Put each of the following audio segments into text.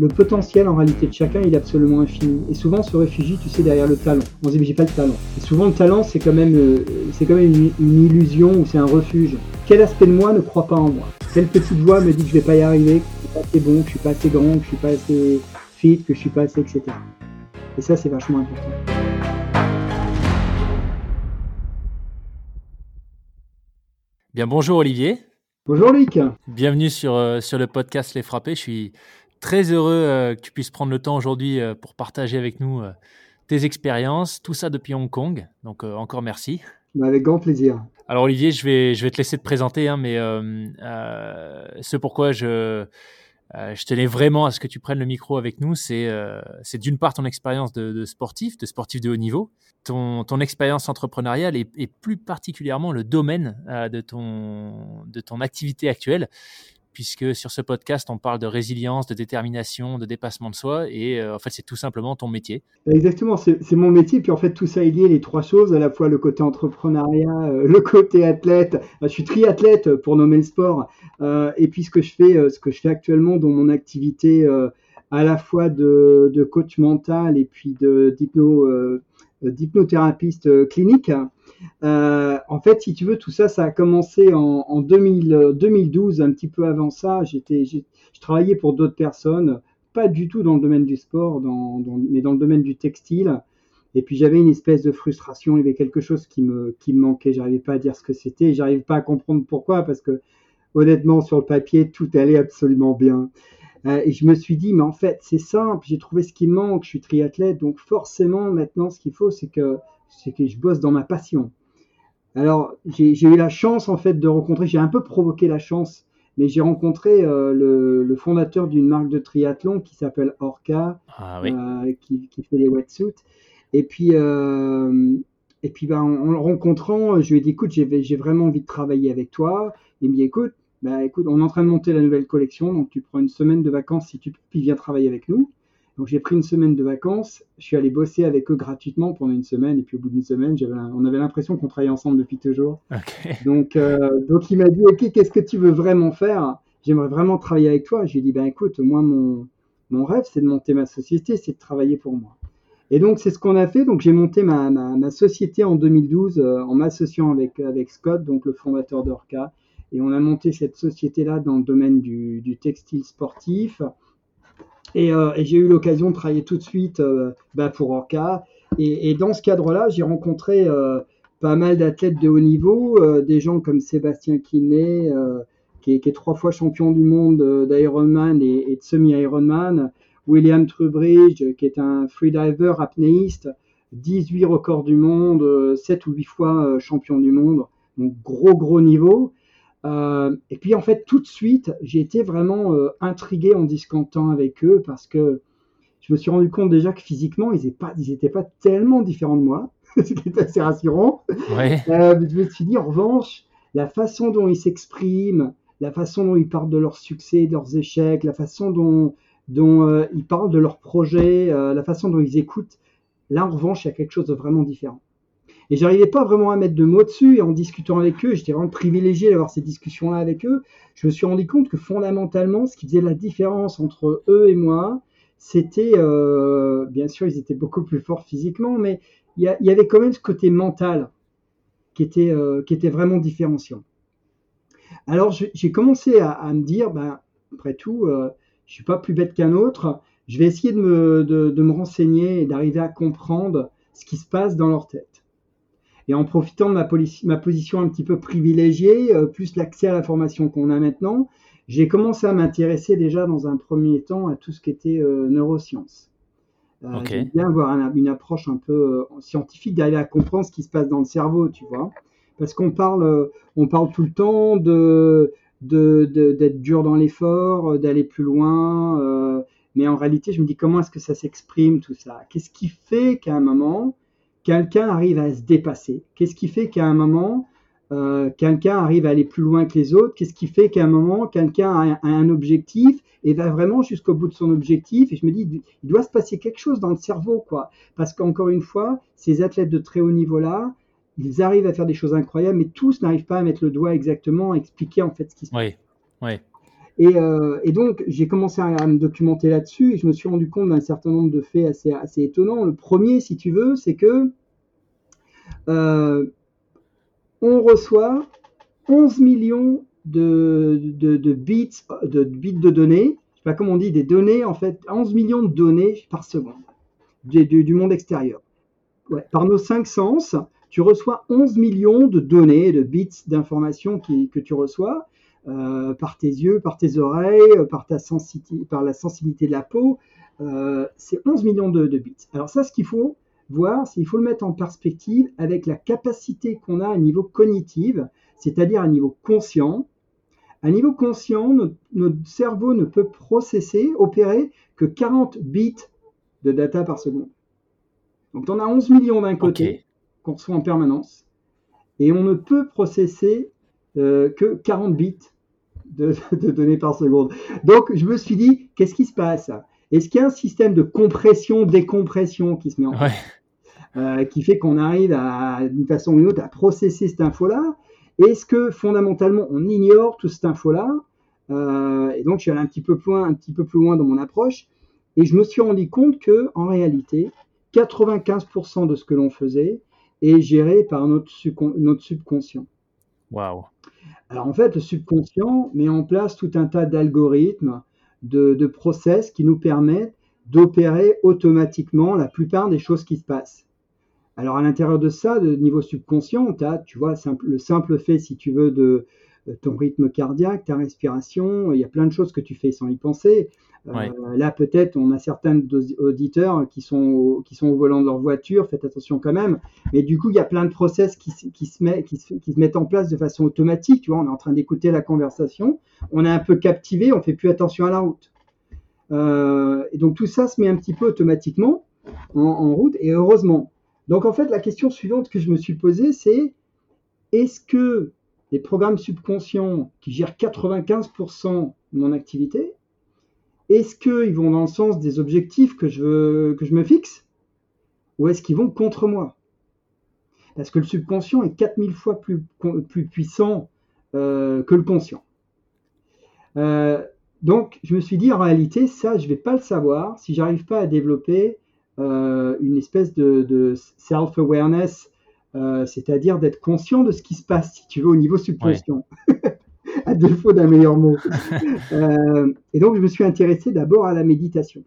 le potentiel en réalité de chacun il est absolument infini. Et souvent on se réfugie, tu sais, derrière le talent. On se dit j'ai pas le talent. Et souvent le talent c'est quand même, euh, c'est quand même une, illusion ou c'est un refuge. Quel aspect de moi ne croit pas en moi? Quelle petite voix me dit que je vais pas y arriver, que je suis pas assez bon, que je suis pas assez grand, que je suis pas assez fit, que je suis pas assez, etc. Et ça c'est vachement important. Bien bonjour Olivier. Bonjour Luc. Bienvenue sur, euh, sur le podcast Les Frappés. Je suis très heureux euh, que tu puisses prendre le temps aujourd'hui euh, pour partager avec nous tes expériences, tout ça depuis Hong Kong. Donc encore merci. Bah, avec grand plaisir. Alors Olivier, je vais, je vais te laisser te présenter, hein, mais ce pourquoi je, euh, je tenais vraiment à ce que tu prennes le micro avec nous. C'est euh, d'une part ton expérience de, de, sportif, de sportif de haut niveau, ton, ton expérience entrepreneuriale et, et, plus particulièrement le domaine euh, de, ton, de ton activité actuelle puisque sur ce podcast, on parle de résilience, de détermination, de dépassement de soi, et euh, en fait, c'est tout simplement ton métier. Exactement, c'est mon métier, puis en fait, tout ça est lié, les trois choses, à la fois le côté entrepreneuriat, euh, le côté athlète, je suis triathlète pour nommer le sport, euh, et puis ce que je fais, ce que je fais actuellement dans mon activité, à la fois de, coach mental et puis d'hypnothérapeute clinique, euh, en fait, si tu veux, tout ça, ça a commencé en, en 2000, 2012, un petit peu avant ça. J'étais, je travaillais pour d'autres personnes, pas du tout dans le domaine du sport, mais dans le domaine du textile. Et puis j'avais une espèce de frustration, il y avait quelque chose qui me, qui me manquait, j'arrivais pas à dire ce que c'était, j'arrivais pas à comprendre pourquoi, parce que honnêtement, sur le papier, tout allait absolument bien. Euh, et je me suis dit, mais en fait, c'est simple, j'ai trouvé ce qui me manque, je suis triathlète, donc forcément, maintenant, ce qu'il faut, c'est que c'est que je bosse dans ma passion. Alors, j'ai eu la chance, en fait, de rencontrer, j'ai un peu provoqué la chance, mais j'ai rencontré euh, le, fondateur d'une marque de triathlon qui s'appelle Orca, ah euh, qui, fait les wetsuits. Et puis, euh, et puis ben, en, le rencontrant, je lui ai dit, écoute, j'ai vraiment envie de travailler avec toi. Il me dit, écoute, bah, écoute, on est en train de monter la nouvelle collection, donc tu prends une semaine de vacances si tu peux, puis viens travailler avec nous. Donc j'ai pris une semaine de vacances, je suis allé bosser avec eux gratuitement pendant une semaine, et puis au bout d'une semaine, on avait l'impression qu'on travaillait ensemble depuis toujours. Donc, euh, donc il m'a dit, ok, qu'est-ce que tu veux vraiment faire? J'aimerais vraiment travailler avec toi. J'ai dit, ben écoute, moi mon, mon rêve, c'est de monter ma société, c'est de travailler pour moi. Et donc c'est ce qu'on a fait. Donc j'ai monté ma, ma, société en 2012 euh, en m'associant avec, avec Scott, donc le fondateur d'Orca, et on a monté cette société-là dans le domaine du, du textile sportif. Euh, et, j'ai eu l'occasion de travailler tout de suite euh, bah, pour Orca. Et, dans ce cadre-là, j'ai rencontré euh, pas mal d'athlètes de haut niveau, des gens comme Sébastien Kinney, qui, est, trois fois champion du monde d'Ironman et, de semi-Ironman, William Trubridge, qui est un freediver apnéiste, 18 records du monde, 7 ou 8 fois champion du monde, donc gros gros niveau. Euh, et puis en fait, tout de suite, j'ai été vraiment euh, intrigué en discutant avec eux parce que je me suis rendu compte déjà que physiquement, ils n'étaient pas, pas tellement différents de moi, ce qui est assez rassurant. Ouais. Euh, je me suis dit, en revanche, la façon dont ils s'expriment, la façon dont ils parlent de leurs succès, de leurs échecs, la façon dont, dont euh, ils parlent de leurs projets, la façon dont ils écoutent, là, en revanche, il y a quelque chose de vraiment différent. Et j'arrivais pas vraiment à mettre de mots dessus. Et en discutant avec eux, j'étais vraiment privilégié d'avoir ces discussions-là avec eux. Je me suis rendu compte que fondamentalement, ce qui faisait la différence entre eux et moi, c'était, euh, bien sûr, ils étaient beaucoup plus forts physiquement, mais il y, avait quand même ce côté mental qui était, euh, vraiment différenciant. Alors j'ai commencé à, me dire, ben, après tout, euh, je suis pas plus bête qu'un autre. Je vais essayer de me renseigner et d'arriver à comprendre ce qui se passe dans leur tête. Et en profitant de ma, ma position un petit peu privilégiée, euh, plus l'accès à la formation qu'on a maintenant, j'ai commencé à m'intéresser déjà dans un premier temps à tout ce qui était euh, neurosciences. Euh, J'aime bien avoir une approche un peu euh, scientifique, d'arriver à comprendre ce qui se passe dans le cerveau, tu vois. Parce qu'on parle, on parle tout le temps de d'être dur dans l'effort, d'aller plus loin. mais en réalité, je me dis comment est-ce que ça s'exprime tout ça? Qu'est-ce qui fait qu'à un moment, quelqu'un arrive à se dépasser Qu'est-ce qui fait qu'à un moment, euh, quelqu'un arrive à aller plus loin que les autres? Qu'est-ce qui fait qu'à un moment, quelqu'un a, un objectif et va vraiment jusqu'au bout de son objectif? Et je me dis, il doit se passer quelque chose dans le cerveau, quoi. Parce qu'encore une fois, ces athlètes de très haut niveau-là, ils arrivent à faire des choses incroyables, mais tous n'arrivent pas à mettre le doigt exactement, à expliquer en fait ce qui se passe. Oui, oui. Et, euh, et donc, j'ai commencé à, me documenter là-dessus et je me suis rendu compte d'un certain nombre de faits assez, assez étonnants. Le premier, si tu veux, c'est que euh, on reçoit 11 millions de, bits, de données, je sais pas comment on dit, des données, en fait, 11 millions de données par seconde du, monde extérieur. Par nos cinq sens, tu reçois 11 millions de données, de bits d'informations que tu reçois. Euh, par tes yeux, par tes oreilles, euh, par, ta sensibilité, par la sensibilité de la peau. Euh, c'est 11 millions de, bits. Alors ça, ce qu'il faut voir, c'est qu'il faut le mettre en perspective avec la capacité qu'on a à niveau cognitif, c'est-à-dire à niveau conscient. À niveau conscient, notre, cerveau ne peut processer, opérer que 40 bits de data par seconde. Donc on a 11 millions d'un côté qu'on reçoit en permanence, et on ne peut processer euh, que 40 bits de, données par seconde. Donc, je me suis dit, qu'est-ce qui se passe? Est-ce qu'il y a un système de compression, décompression qui se met en place euh, qui fait qu'on arrive à, d'une façon ou d'une autre à processer cette info-là? Est-ce que fondamentalement on ignore toute cette info-là? Euh, Et donc, je suis allé un petit peu plus loin, un petit peu plus loin dans mon approche, et je me suis rendu compte que, en réalité, 95% de ce que l'on faisait est géré par notre subconscient. Waouh alors en fait, le subconscient met en place tout un tas d'algorithmes, de, process qui nous permettent d'opérer automatiquement la plupart des choses qui se passent. Alors à l'intérieur de ça, de niveau subconscient, tu as, tu vois, le simple fait, si tu veux, de ton rythme cardiaque, ta respiration, il y a plein de choses que tu fais sans y penser. Euh, là, peut-être, on a certains auditeurs qui sont, au, qui sont au volant de leur voiture, faites attention quand même. Mais du coup, il y a plein de process qui, qui, se met, qui, se, qui se mettent en place de façon automatique. Tu vois, on est en train d'écouter la conversation, on est un peu captivé, on fait plus attention à la route. Euh, et donc tout ça se met un petit peu automatiquement en, en, route, et heureusement. Donc en fait, la question suivante que je me suis posée, c'est est-ce que les programmes subconscients qui gèrent 95% de mon activité, est-ce qu'ils vont dans le sens des objectifs que je, que je me fixe ou est-ce qu'ils vont contre moi? Parce que le subconscient est 4000 fois plus, puissant euh, que le conscient. Euh, donc, je me suis dit, en réalité, ça, je ne vais pas le savoir si j'arrive pas à développer euh, une espèce de, de self-awareness, c'est-à-dire d'être conscient de ce qui se passe, si tu veux, au niveau subconscient. à défaut d'un meilleur mot. Euh, et donc, je me suis intéressé d'abord à la méditation.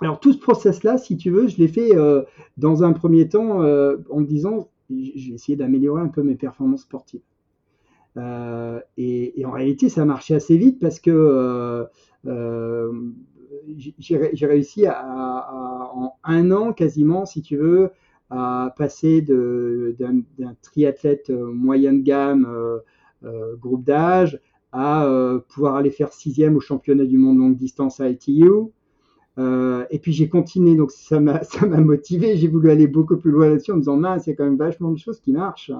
Alors, tout ce process-là, si tu veux, je l'ai fait euh, dans un premier temps euh, en me disant, j'ai essayé d'améliorer un peu mes performances sportives. Et, en réalité, ça a marché assez vite parce que j'ai réussi à, en un an quasiment, si tu veux, à passer d'un triathlète moyenne gamme euh, groupe d'âge, à euh, pouvoir aller faire sixième au championnat du monde longue distance à ITU. Euh, et puis j'ai continué, donc ça m'a motivé. J'ai voulu aller beaucoup plus loin là-dessus en me disant, mince, il y a quand même vachement de choses qui marchent.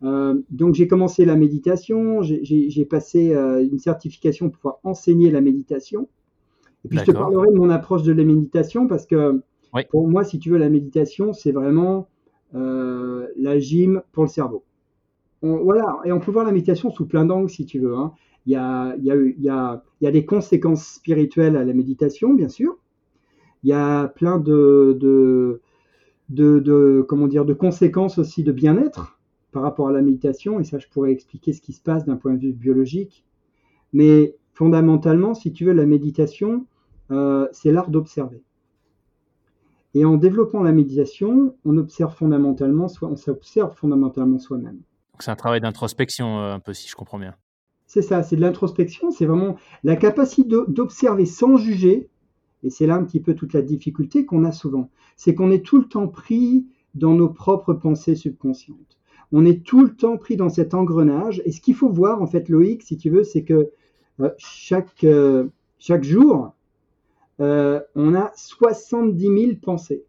donc j'ai commencé la méditation, j'ai passé une certification pour pouvoir enseigner la méditation. Et puis je te parlerai de mon approche de la méditation parce que pour moi, si tu veux, la méditation, c'est vraiment la gym pour le cerveau voilà, et on peut voir la méditation sous plein d'angles si tu veux. Il, y a, des conséquences spirituelles à la méditation, bien sûr. Il y a plein de conséquences aussi de bien-être par rapport à la méditation, et ça, je pourrais expliquer ce qui se passe d'un point de vue biologique. Mais fondamentalement, si tu veux, la méditation, euh, c'est l'art d'observer. Et en développant la méditation, on observe fondamentalement, on s'observe fondamentalement soi-même c'est un travail d'introspection, euh, un peu, si je comprends bien. C'est ça, c'est de l'introspection, c'est vraiment la capacité d'observer sans juger, et c'est là un petit peu toute la difficulté qu'on a souvent, c'est qu'on est tout le temps pris dans nos propres pensées subconscientes. On est tout le temps pris dans cet engrenage, et ce qu'il faut voir, en fait, Loïc, si tu veux, c'est que euh, chaque, euh, chaque jour, on a 70 000 pensées.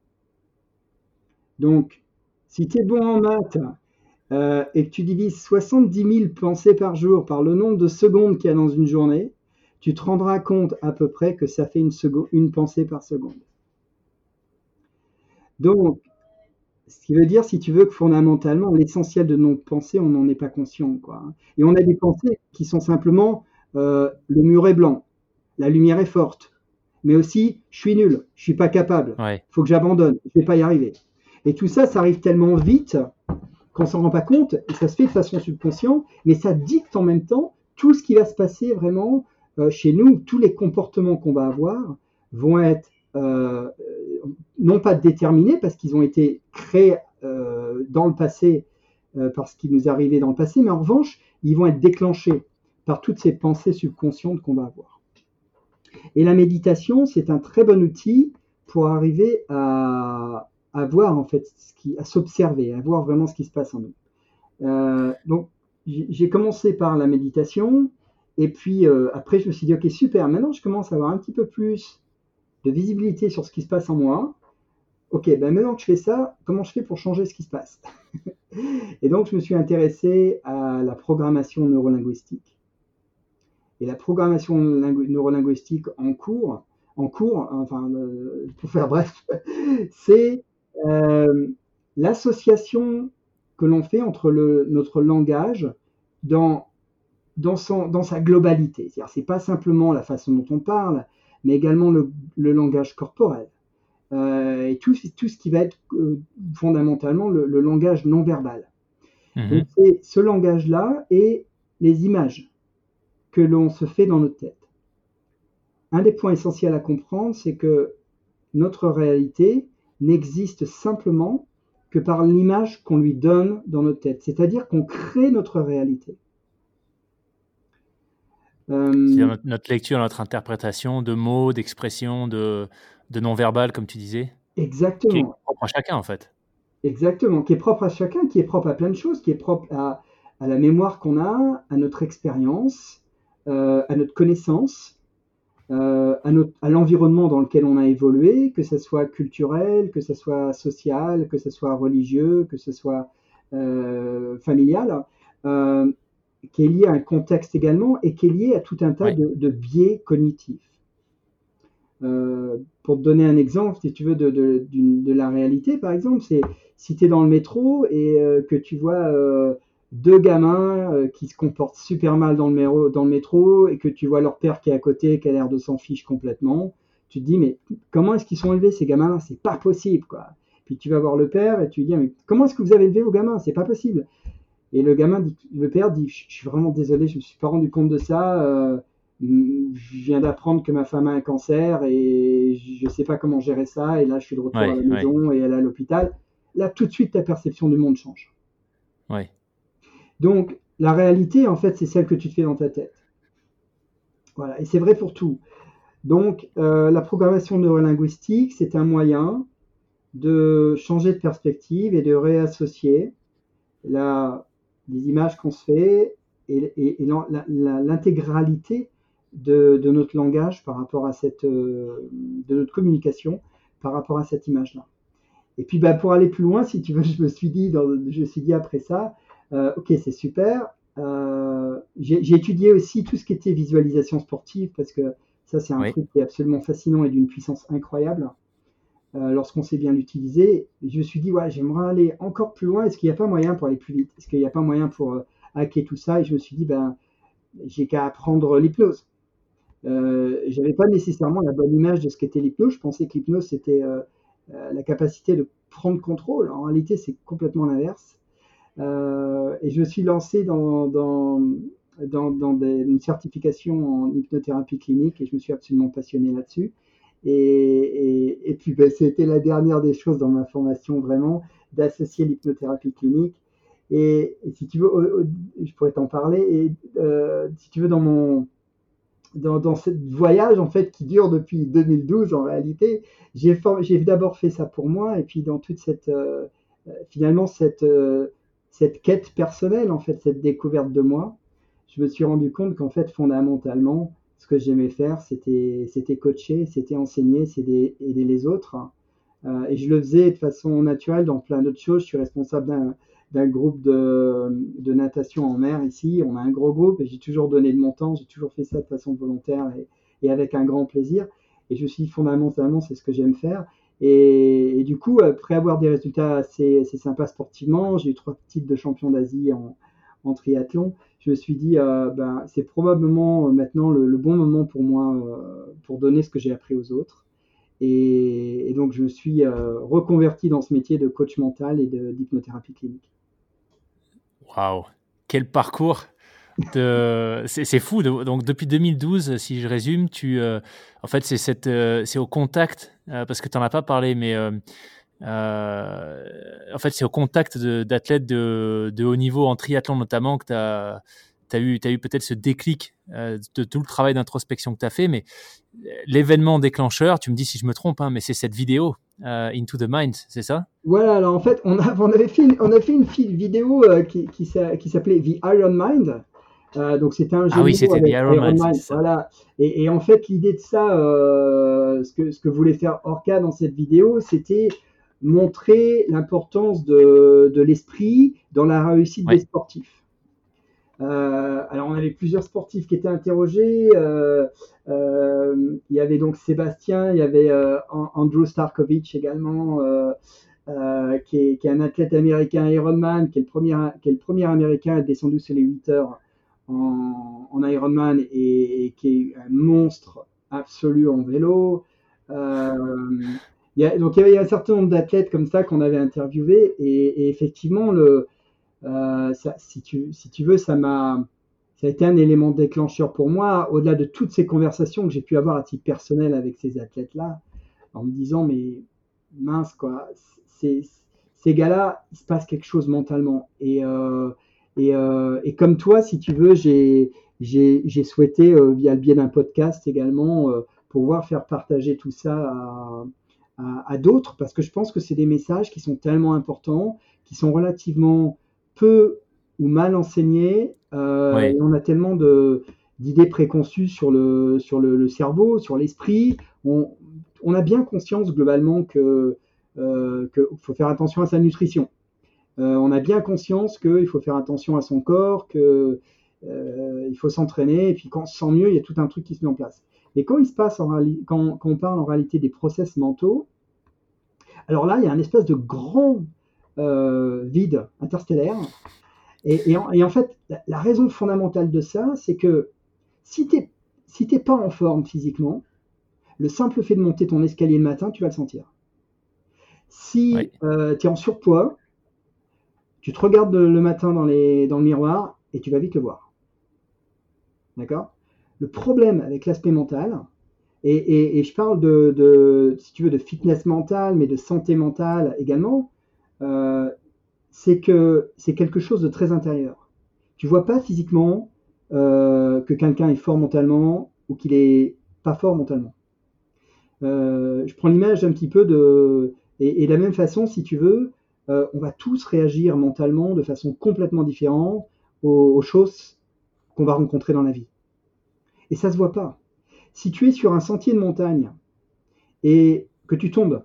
Donc, si tu es bon en maths, euh, et que tu divises 70 000 pensées par jour par le nombre de secondes qu'il y a dans une journée, tu te rendras compte à peu près que ça fait une, pensée par seconde. Donc, ce qui veut dire, si tu veux, que fondamentalement, l'essentiel de nos pensées, on n'en est pas conscient. Quoi. Et on a des pensées qui sont simplement euh, le mur est blanc, la lumière est forte, mais aussi je suis nul, je suis pas capable, il Ouais. faut que j'abandonne, je vais pas y arriver. Et tout ça, ça arrive tellement vite qu'on s'en rend pas compte, et ça se fait de façon subconsciente, mais ça dicte en même temps tout ce qui va se passer vraiment euh, chez nous, tous les comportements qu'on va avoir vont être euh, non pas déterminés parce qu'ils ont été créés euh, dans le passé euh, par ce qui nous arrivé dans le passé, mais en revanche, ils vont être déclenchés par toutes ces pensées subconscientes qu'on va avoir. Et la méditation, c'est un très bon outil pour arriver à, voir en fait à s'observer, à voir vraiment ce qui se passe en nous. Euh, donc j'ai j'ai commencé par la méditation, et puis euh, après je me suis dit ok super, maintenant je commence à avoir un petit peu plus de visibilité sur ce qui se passe en moi. Ok, ben maintenant que je fais ça, comment je fais pour changer ce qui se passe? Et donc je me suis intéressé à la programmation neurolinguistique. Et la programmation lingu- neurolinguistique en cours, en cours, enfin euh, pour faire bref, c'est euh, l'association que l'on fait entre le, notre langage dans, dans, son, dans sa globalité. C'est-à-dire, c'est pas simplement la façon dont on parle, mais également le, le langage corporel. Euh, et tout, tout ce qui va être fondamentalement le, le langage non verbal. Donc, c'est ce langage-là et les images que l'on se fait dans notre tête. Un des points essentiels à comprendre, c'est que notre réalité n'existe simplement que par l'image qu'on lui donne dans notre tête. C'est-à-dire qu'on crée notre réalité. Euh, C'est-à-dire notre, lecture, notre interprétation de mots, d'expressions, de, de non-verbal, comme tu disais, qui est exactement. propre à chacun en fait. Exactement, qui est propre à chacun, qui est propre à plein de choses, qui est propre à, à la mémoire qu'on a, à notre expérience, à notre connaissance, euh, à, l'environnement dans lequel on a évolué, que ce soit culturel, que ce soit social, que ce soit religieux, que ce soit euh, familial, euh, qui est lié à un contexte également et qui est lié à tout un tas de, de biais cognitifs. Euh, pour te donner un exemple, si tu veux, de, de, la réalité, par exemple, c'est si tu es dans le métro et euh, que tu vois euh, deux gamins euh, qui se comportent super mal dans le, méro- dans le métro et que tu vois leur père qui est à côté, qui a l'air de s'en fiche complètement, tu te dis, mais comment est-ce qu'ils sont élevés ces gamins-là? C'est pas possible, quoi. Puis tu vas voir le père et tu lui dis, mais comment est-ce que vous avez élevé vos gamins? C'est pas possible. Et le gamin dit, le père dit, je suis vraiment désolé, je me suis pas rendu compte de ça. euh, je viens d'apprendre que ma femme a un cancer et je sais pas comment gérer ça. Et là, je suis de retour Ouais, à la ouais. maison et elle est à l'hôpital. Là, tout de suite, ta perception du monde change. Ouais. Donc, la réalité, en fait, c'est celle que tu te fais dans ta tête. Voilà, et c'est vrai pour tout. Donc, euh, la programmation neurolinguistique, c'est un moyen de changer de perspective et de réassocier les images qu'on se fait et, l'intégralité de, notre langage par rapport à cette, euh, de notre communication par rapport à cette image-là. Et puis, bah, pour aller plus loin, si tu veux, je me suis dit, je me suis dit après ça, ok, c'est super. Euh, j'ai étudié aussi tout ce qui était visualisation sportive parce que ça, c'est un Oui. truc qui est absolument fascinant et d'une puissance incroyable euh, lorsqu'on sait bien l'utiliser. Je me suis dit, ouais, j'aimerais aller encore plus loin. Est-ce qu'il n'y a pas moyen pour aller plus vite? Est-ce qu'il n'y a pas moyen pour euh, hacker tout ça? Et je me suis dit, ben, j'ai qu'à apprendre l'hypnose. Euh, j'avais pas nécessairement la bonne image de ce qu'était l'hypnose. Je pensais que l'hypnose, c'était euh, euh, la capacité de prendre contrôle. En réalité, c'est complètement l'inverse. Euh, et je me suis lancé dans, une certification en hypnothérapie clinique et je me suis absolument passionné là-dessus. Et, puis, ben, c'était la dernière des choses dans ma formation, vraiment, d'associer l'hypnothérapie clinique. Et, si tu veux, je pourrais t'en parler. Et euh, si tu veux, dans mon dans, dans ce voyage en fait qui dure depuis 2012 en réalité, j'ai d'abord fait ça pour moi et puis dans toute cette euh, finalement cette cette quête personnelle en fait cette découverte de moi, je me suis rendu compte qu'en fait fondamentalement ce que j'aimais faire c'était c'était coacher, c'était enseigner, c'était aider les autres Euh, et je le faisais de façon naturelle dans plein d'autres choses. Je suis responsable d'un groupe de, de natation en mer ici. On a un gros groupe et j'ai toujours donné de mon temps, j'ai toujours fait ça de façon volontaire et, et avec un grand plaisir. Et je suis fondamentalement, c'est ce que j'aime faire. Et, du coup, après avoir des résultats assez, sympas sportivement, j'ai eu trois titres de champion d'Asie en, triathlon, je me suis dit, ben, c'est probablement maintenant le, bon moment pour moi pour donner ce que j'ai appris aux autres. Et, et, donc, je me suis reconverti dans ce métier de coach mental et d'hypnothérapie clinique. Waouh, quel parcours c'est fou. Donc depuis 2012, si je résume, tu, euh, en fait, c'est euh, au contact euh, parce que tu n'en as pas parlé, mais en fait, c'est au contact d'athlètes de, haut niveau en triathlon notamment que tu as, eu, peut-être ce déclic de tout le travail d'introspection que tu as fait. Mais l'événement déclencheur, tu me dis si je me trompe, hein, mais c'est cette vidéo Into the Mind, c'est ça? Voilà. Alors en fait, on, a, avait fait une, vidéo qui s'appelait The Iron Mind. Euh, donc c'était un jeu ah oui, c'était Iron Man. Voilà. Et, et, en fait, l'idée de ça, euh, ce, que, ce que voulait faire Orca dans cette vidéo, c'était montrer l'importance de, de l'esprit dans la réussite des sportifs. Euh, alors on avait plusieurs sportifs qui étaient interrogés. Il y avait donc Sébastien, il y avait Andrew Starkovich également, qui est, qui, est, un athlète américain Ironman, qui est le premier, qui est le premier américain à être descendu sur les 8 heures en, Ironman et, qui est un monstre absolu en vélo. Euh, donc il y avait un certain nombre d'athlètes comme ça qu'on avait interviewé et, effectivement le, euh, si, tu, si tu veux ça m'a ça a été un élément déclencheur pour moi au-delà de toutes ces conversations que j'ai pu avoir à titre personnel avec ces athlètes là en me disant mais mince quoi ces, ces gars-là il se passe quelque chose mentalement et euh, et, euh, et, comme toi, si tu veux, j'ai souhaité, euh, via le biais d'un podcast également, euh, pouvoir faire partager tout ça à, à, à d'autres, parce que je pense que c'est des messages qui sont tellement importants, qui sont relativement peu ou mal enseignés, euh, et on a tellement d'idées préconçues sur le, sur le, le cerveau, sur l'esprit. On, on, a bien conscience globalement que euh, qu'il faut faire attention à sa nutrition. Euh, on a bien conscience qu'il faut faire attention à son corps, qu'il euh, faut s'entraîner, et puis quand on se sent mieux, il y a tout un truc qui se met en place. Et quand il se passe, en quand, quand, on parle en réalité des process mentaux, alors là, il y a un espèce de grand euh, vide interstellaire. Et, et, en, et, en, fait, la, la, raison fondamentale de ça, c'est que si tu n'es si pas en forme physiquement, le simple fait de monter ton escalier le matin, tu vas le sentir. Si oui. euh, tu es en surpoids, tu te regardes le matin dans, le miroir et tu vas vite le voir. D'accord? Le problème avec l'aspect mental, et, je parle de, si tu veux, de fitness mental, mais de santé mentale également, euh, c'est que c'est quelque chose de très intérieur. Tu vois pas physiquement euh, que quelqu'un est fort mentalement ou qu'il est pas fort mentalement. Euh, je prends l'image un petit peu de et, de la même façon, si tu veux, euh, on va tous réagir mentalement de façon complètement différente aux, aux choses qu'on va rencontrer dans la vie. Et ça se voit pas. Si tu es sur un sentier de montagne et que tu tombes,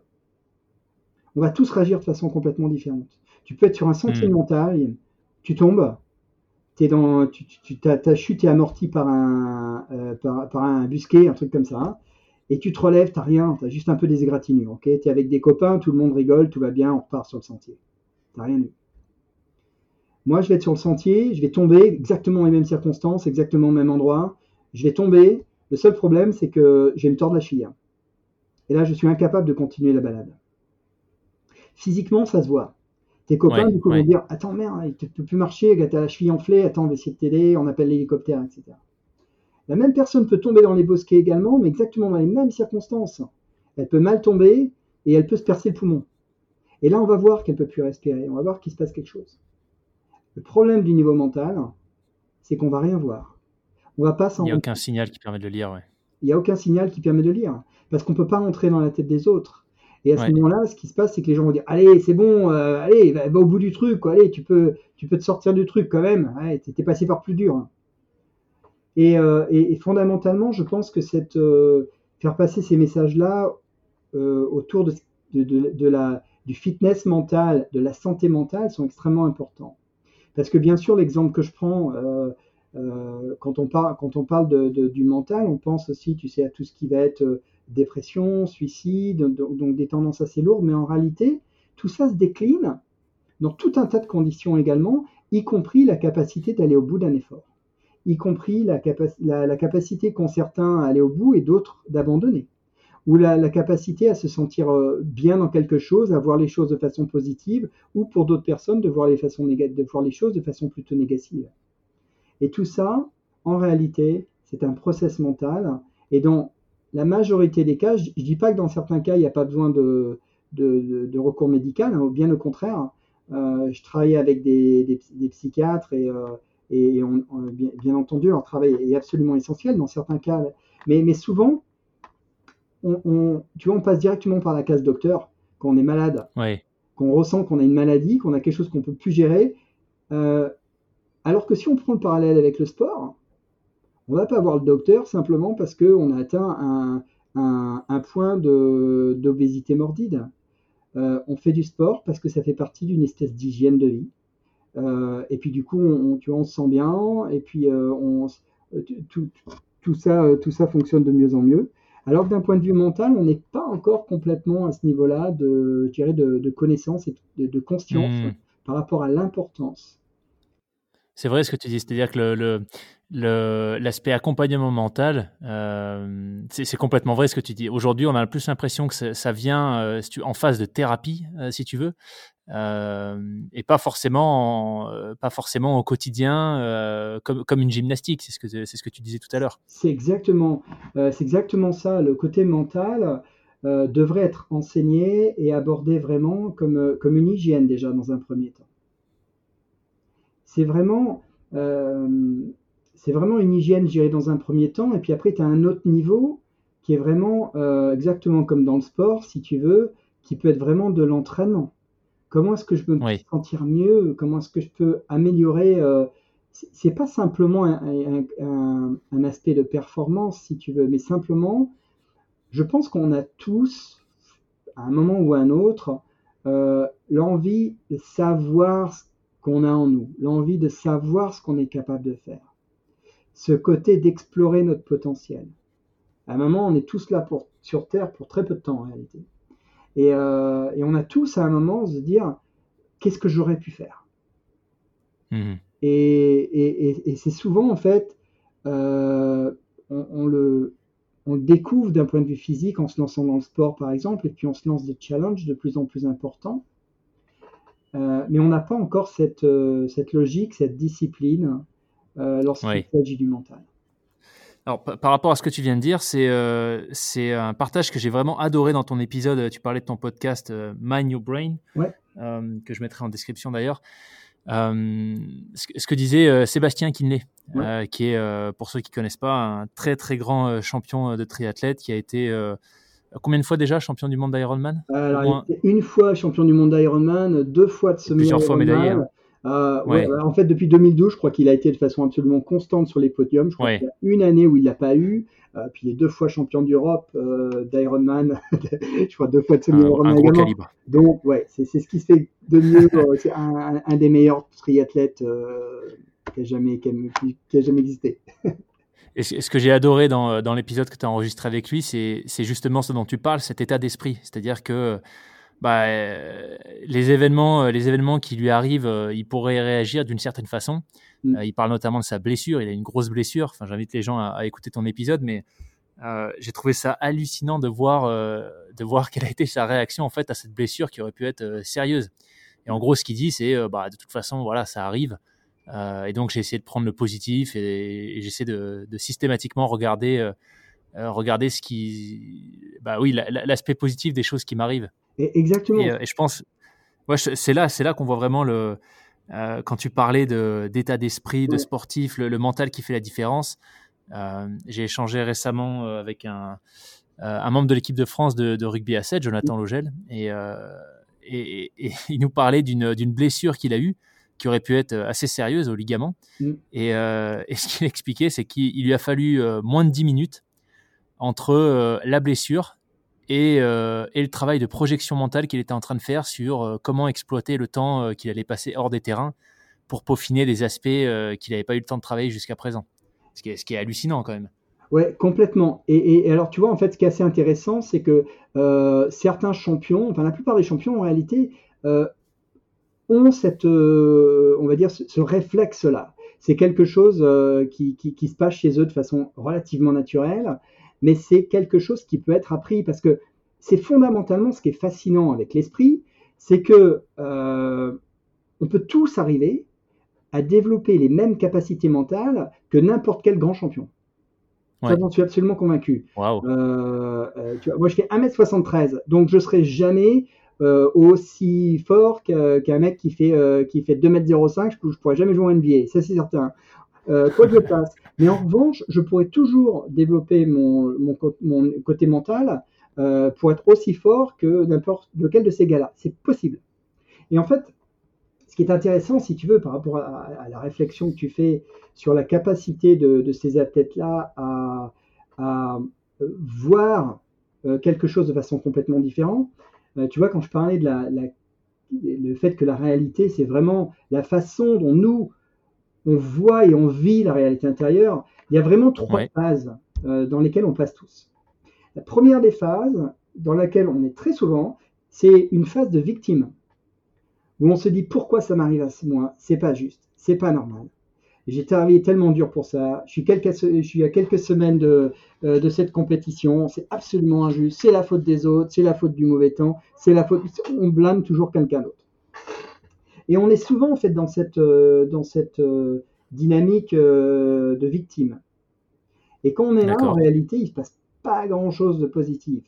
on va tous réagir de façon complètement différente. Tu peux être sur un sentier mmh. de montagne, tu tombes, es dans, tu, tu, ta, ta chute est amortie par un, euh, par, par, un busquet, un truc comme ça et tu te relèves, t'as rien, t'as juste un peu des égratignures, ok? T'es avec des copains, tout le monde rigole, tout va bien, on repart sur le sentier. T'as rien eu. Moi, je vais être sur le sentier, je vais tomber exactement les mêmes circonstances, exactement au même endroit. Je vais tomber. Le seul problème, c'est que je vais me tordre la cheville. Et là, je suis incapable de continuer la balade. Physiquement, ça se voit. Tes copains, ouais, du coup, ouais. vont dire Attends, merde, tu peux plus marcher, t'as la cheville enflée, attends, on va essayer de t'aider, on appelle l'hélicoptère, etc. La même personne peut tomber dans les bosquets également, mais exactement dans les mêmes circonstances. Elle peut mal tomber et elle peut se percer le poumon. Et là, on va voir qu'elle peut plus respirer. On va voir qu'il se passe quelque chose. Le problème du niveau mental, c'est qu'on va rien voir. On va pas Il n'y a aucun signal qui permet de le lire. Ouais. Il n'y a aucun signal qui permet de lire. Parce qu'on ne peut pas rentrer dans la tête des autres. Et à ce ouais. moment-là, ce qui se passe, c'est que les gens vont dire Allez, c'est bon, euh, allez, va, va, au bout du truc, quoi. allez, tu peux, tu peux te sortir du truc quand même. Ouais, T'es passé par plus dur. Et, euh, et, fondamentalement, je pense que euh, faire passer ces messages-là euh, autour de, du fitness mental, de la santé mentale sont extrêmement importants. Parce que bien sûr, l'exemple que je prends, quand, on parle, quand on parle du mental, on pense aussi, tu sais, à tout ce qui va être dépression, suicide, donc des tendances assez lourdes, mais en réalité, tout ça se décline dans tout un tas de conditions également, y compris la capacité d'aller au bout d'un effort, y compris la, capacité qu'ont certains à aller au bout et d'autres d'abandonner, ou la, capacité à se sentir euh, bien dans quelque chose, à voir les choses de façon positive, ou pour d'autres personnes de voir, les façons de voir les choses de façon plutôt négative. Et tout ça, en réalité, c'est un process mental, et dans la majorité des cas, je ne dis pas que dans certains cas, il n'y a pas besoin de, recours médical, hein, bien au contraire. Euh, je travaille avec des, psychiatres et, euh, et bien, entendu, leur travail est absolument essentiel dans certains cas. Mais, mais souvent, on, tu vois, on passe directement par la case docteur quand on est malade, qu'on ressent qu'on a une maladie, qu'on a quelque chose qu'on peut plus gérer. Euh, alors que si on prend le parallèle avec le sport, on va pas voir le docteur simplement parce qu'on a atteint un, un, un point d'obésité morbide. Euh, on fait du sport parce que ça fait partie d'une espèce d'hygiène de vie. Euh, et puis du coup, on, tu vois, on se sent bien, et puis euh, on, tout, ça, tout ça fonctionne de mieux en mieux. Alors que d'un point de vue mental, on n'est pas encore complètement à ce niveau-là de, de, de, connaissance et de, conscience mmh. par rapport à l'importance. C'est vrai ce que tu dis, c'est-à-dire que le, l'aspect accompagnement mental, euh, c'est complètement vrai ce que tu dis. Aujourd'hui, on a plus l'impression que ça, vient euh, en phase de thérapie, euh, si tu veux, et pas forcément, pas forcément au quotidien comme, comme une gymnastique. C'est ce que c'est ce que tu disais tout à l'heure. C'est exactement, c'est exactement ça. Le côté mental devrait être enseigné et abordé vraiment comme comme une hygiène déjà dans un premier temps. C'est vraiment c'est vraiment une hygiène, j'irai dans un premier temps, et puis après, tu as un autre niveau qui est vraiment euh, exactement comme dans le sport, si tu veux, qui peut être vraiment de l'entraînement. Comment est-ce que je peux me sentir mieux Comment est-ce que je peux améliorer euh, C'est pas simplement un, aspect de performance, si tu veux, mais simplement, je pense qu'on a tous, à un moment ou à un autre, euh, l'envie de savoir ce qu'on a en nous, l'envie de savoir ce qu'on est capable de faire ce côté d'explorer notre potentiel. À un moment, on est tous là pour, sur Terre pour très peu de temps en réalité. Et, euh, on a tous à un moment se dire qu'est-ce que j'aurais pu faire? Mmh. Et, c'est souvent en fait, euh, on, le, on, découvre d'un point de vue physique en se lançant dans le sport par exemple, et puis on se lance des challenges de plus en plus importants. Euh, mais on n'a pas encore cette, cette logique, cette discipline lorsqu'il s'agit du mental. Alors, par rapport à ce que tu viens de dire, c'est euh, c'est un partage que j'ai vraiment adoré dans ton épisode. Tu parlais de ton podcast euh, Mind Your Brain, que je mettrai en description d'ailleurs. ce, que disait Sébastien Kinley, qui est, pour ceux qui ne connaissent pas, un très très grand champion de triathlète qui a été combien de fois déjà champion du monde d'Ironman? Une fois champion du monde d'Ironman, deux fois de semi Plusieurs fois médaillé. Hein. Euh, bah, en fait, depuis 2012, je crois qu'il a été de façon absolument constante sur les podiums. Je crois qu'il y a une année où il l'a pas eu. Euh, puis il est deux fois champion d'Europe euh, d'Ironman. je crois deux fois de semi-Ironman également. Donc, ouais, c'est ce qui se fait de mieux. c'est un, un, des meilleurs triathlètes qui a jamais, qui a, jamais existé. Et ce que j'ai adoré dans, dans l'épisode que tu as enregistré avec lui, c'est justement ce dont tu parles, cet état d'esprit. C'est-à-dire que bah, euh, les, événements, euh, les événements qui lui arrivent, euh, il pourrait réagir d'une certaine façon. Mm. il parle notamment de sa blessure. Il a une grosse blessure. Enfin, j'invite les gens à, écouter ton épisode, mais j'ai trouvé ça hallucinant de voir, de voir quelle a été sa réaction en fait à cette blessure qui aurait pu être sérieuse. Et en gros, ce qu'il dit, c'est bah, de toute façon, voilà, ça arrive. et donc, j'ai essayé de prendre le positif et, j'essaie de, de, systématiquement regarder, regarder ce qui, bah oui, l'aspect positif des choses qui m'arrivent. Exactement. Et, euh, je pense, c'est là, c'est là qu'on voit vraiment le. Euh, quand tu parlais d'état d'esprit, de sportif, le, mental qui fait la différence. Euh, j'ai échangé récemment avec un, un membre de l'équipe de France de, rugby à 7, Jonathan Logel, et, et, il nous parlait d'une blessure qu'il a eue qui aurait pu être assez sérieuse au ligament. Mm. Et, et, ce qu'il expliquait, c'est qu'il lui a fallu moins de 10 minutes entre la blessure euh, et, le travail de projection mentale qu'il était en train de faire sur euh, comment exploiter le temps euh, qu'il allait passer hors des terrains pour peaufiner des aspects qu'il n'avait pas eu le temps de travailler jusqu'à présent. Ce qui, est, hallucinant quand même. Ouais, complètement. Et, alors, tu vois, en fait, ce qui est assez intéressant, c'est que certains champions, enfin la plupart des champions, en réalité, ont cette, on va dire, ce, réflexe-là. C'est quelque chose qui, se passe chez eux de façon relativement naturelle, mais c'est quelque chose qui peut être appris parce que c'est fondamentalement ce qui est fascinant avec l'esprit, c'est que on peut tous arriver à développer les mêmes capacités mentales que n'importe quel grand champion. Ça, j'en suis absolument convaincu. Euh, euh, moi, je fais 1m73, donc je ne serai jamais euh, aussi fort qu'un mec qui fait, qui fait 2m05. Je ne pourrai jamais jouer en NBA, ça c'est certain. Quoi que je passe. Mais en revanche, je pourrais toujours développer mon, côté mental pour être aussi fort que n'importe lequel de ces gars-là. C'est possible. Et en fait, qui est intéressant, si tu veux, par rapport à, la réflexion que tu fais sur la capacité de, ces athlètes-là à, euh, voir euh, quelque chose de façon complètement différente, euh, tu vois, quand je parlais de la, le fait que la réalité, c'est vraiment la façon dont nous, on voit et on vit la réalité intérieure, il y a vraiment trois phases dans lesquelles on passe tous. La première des phases, dans laquelle on est très souvent, c'est une phase de victime où on se dit pourquoi ça m'arrive à moi, c'est pas juste, c'est pas normal. J'ai travaillé tellement dur pour ça. Je suis, quelques, je suis à quelques semaines de, euh, de cette compétition. C'est absolument injuste. C'est la faute des autres. C'est la faute du mauvais temps. C'est la faute. On blâme toujours quelqu'un d'autre. Et on est souvent en fait dans cette, euh, dans cette euh, dynamique de victime. Et quand on est là, en réalité, il se passe pas grand chose de positif.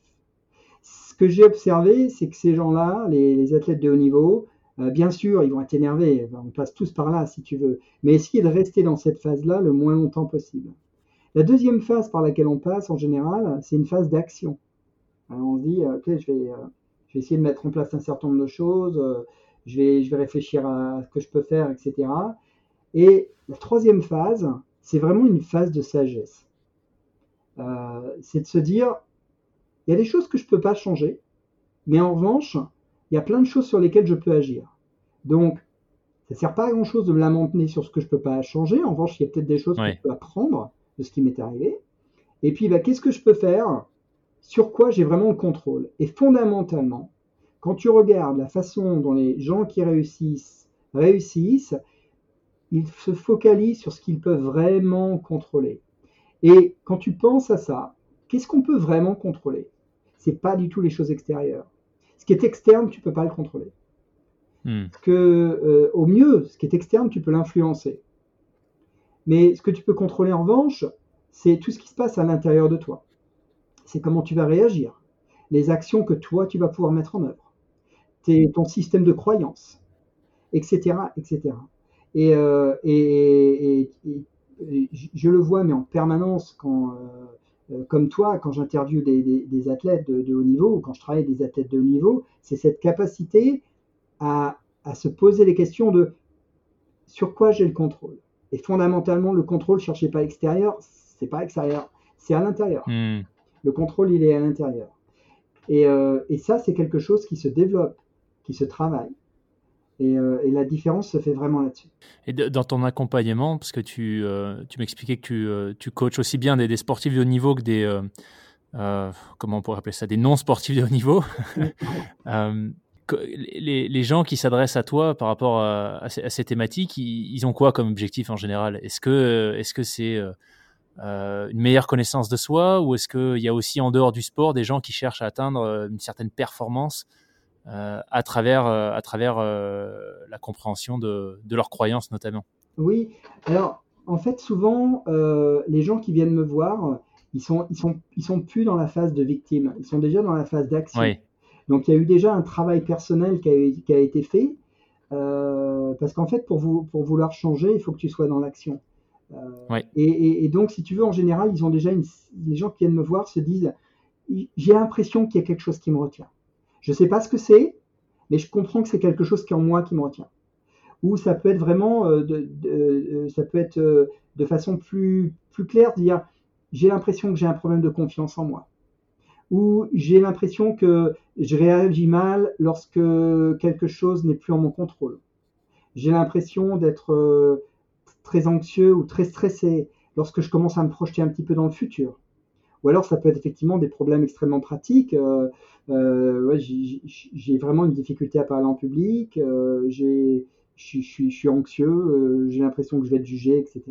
Ce que j'ai observé, c'est que ces gens-là, les, les athlètes de haut niveau, euh, bien sûr, ils vont être énervés, on passe tous par là si tu veux, mais essayez de rester dans cette phase-là le moins longtemps possible? La deuxième phase par laquelle on passe en général, c'est une phase d'action. on se dit, euh, ok, je vais, euh, je vais, essayer de mettre en place un certain nombre de choses, je, vais, je vais réfléchir à ce que je peux faire, etc. Et la troisième phase, c'est vraiment une phase de sagesse. c'est de se dire, il y a des choses que je ne peux pas changer, mais en revanche, il y a plein de choses sur lesquelles je peux agir. Donc, ça ne sert pas à grand chose de me lamenter sur ce que je ne peux pas changer. En revanche, il y a peut-être des choses que je peux apprendre de ce qui m'est arrivé. Et puis, bah, qu'est-ce que je peux faire? Sur quoi j'ai vraiment le contrôle? Et fondamentalement, quand tu regardes la façon dont les gens qui réussissent réussissent, ils se focalisent sur ce qu'ils peuvent vraiment contrôler. Et quand tu penses à ça, qu'est-ce qu'on peut vraiment contrôler? C'est pas du tout les choses extérieures. Ce qui est externe, tu ne peux pas le contrôler. Hmm. Que, euh, au mieux, ce qui est externe, tu peux l'influencer. Mais ce que tu peux contrôler en revanche, c'est tout ce qui se passe à l'intérieur de toi. C'est comment tu vas réagir, les actions que toi, tu vas pouvoir mettre en œuvre, ton système de croyance, etc. etc. Euh, et, je le vois, mais en permanence, quand, euh, euh, comme toi, quand j'interviewe des, athlètes de, haut niveau ou quand je travaille avec des athlètes de haut niveau, c'est cette capacité à, se poser les questions de sur quoi j'ai le contrôle. Et fondamentalement, le contrôle, cherchez pas à l'extérieur, c'est pas extérieur, c'est à l'intérieur. Hmm. Le contrôle, il est à l'intérieur. Et, euh, et ça, c'est quelque chose qui se développe, qui se travaille. Euh, et, la différence se fait vraiment là-dessus. Et dans ton accompagnement, parce que tu, euh, tu m'expliquais que tu, euh, tu, coaches aussi bien des, sportifs de haut niveau que des, comment on pourrait appeler ça, des non-sportifs de haut niveau. les, les, gens qui s'adressent à toi par rapport à, ces, thématiques, ils, ont quoi comme objectif en général? Est-ce que est-ce que c'est une meilleure connaissance de soi ou est-ce qu'il y a aussi en dehors du sport des gens qui cherchent à atteindre une certaine performance? À travers, euh, à travers euh, la compréhension de, de, leurs croyances notamment. Oui, alors en fait souvent les gens qui viennent me voir, ils sont, ils sont, ils sont plus dans la phase de victime, ils sont déjà dans la phase d'action. Donc il y a eu déjà un travail personnel qui a, qui a été fait, parce qu'en fait pour, vous, pour vouloir changer, il faut que tu sois dans l'action. et, et, donc si tu veux, en général, ils ont déjà une, les gens qui viennent me voir se disent, j'ai l'impression qu'il y a quelque chose qui me retient. Je ne sais pas ce que c'est, mais je comprends que c'est quelque chose qui est en moi qui me retient. Ou ça peut être vraiment, euh, de, euh, ça peut être euh, de façon plus, plus claire, dire j'ai l'impression que j'ai un problème de confiance en moi. Ou j'ai l'impression que je réagis mal lorsque quelque chose n'est plus en mon contrôle. J'ai l'impression d'être très anxieux ou très stressé lorsque je commence à me projeter un petit peu dans le futur. Ou alors ça peut être effectivement des problèmes extrêmement pratiques. Ouais, j'ai vraiment une difficulté à parler en public, je suis anxieux, j'ai l'impression que je vais être jugé, etc.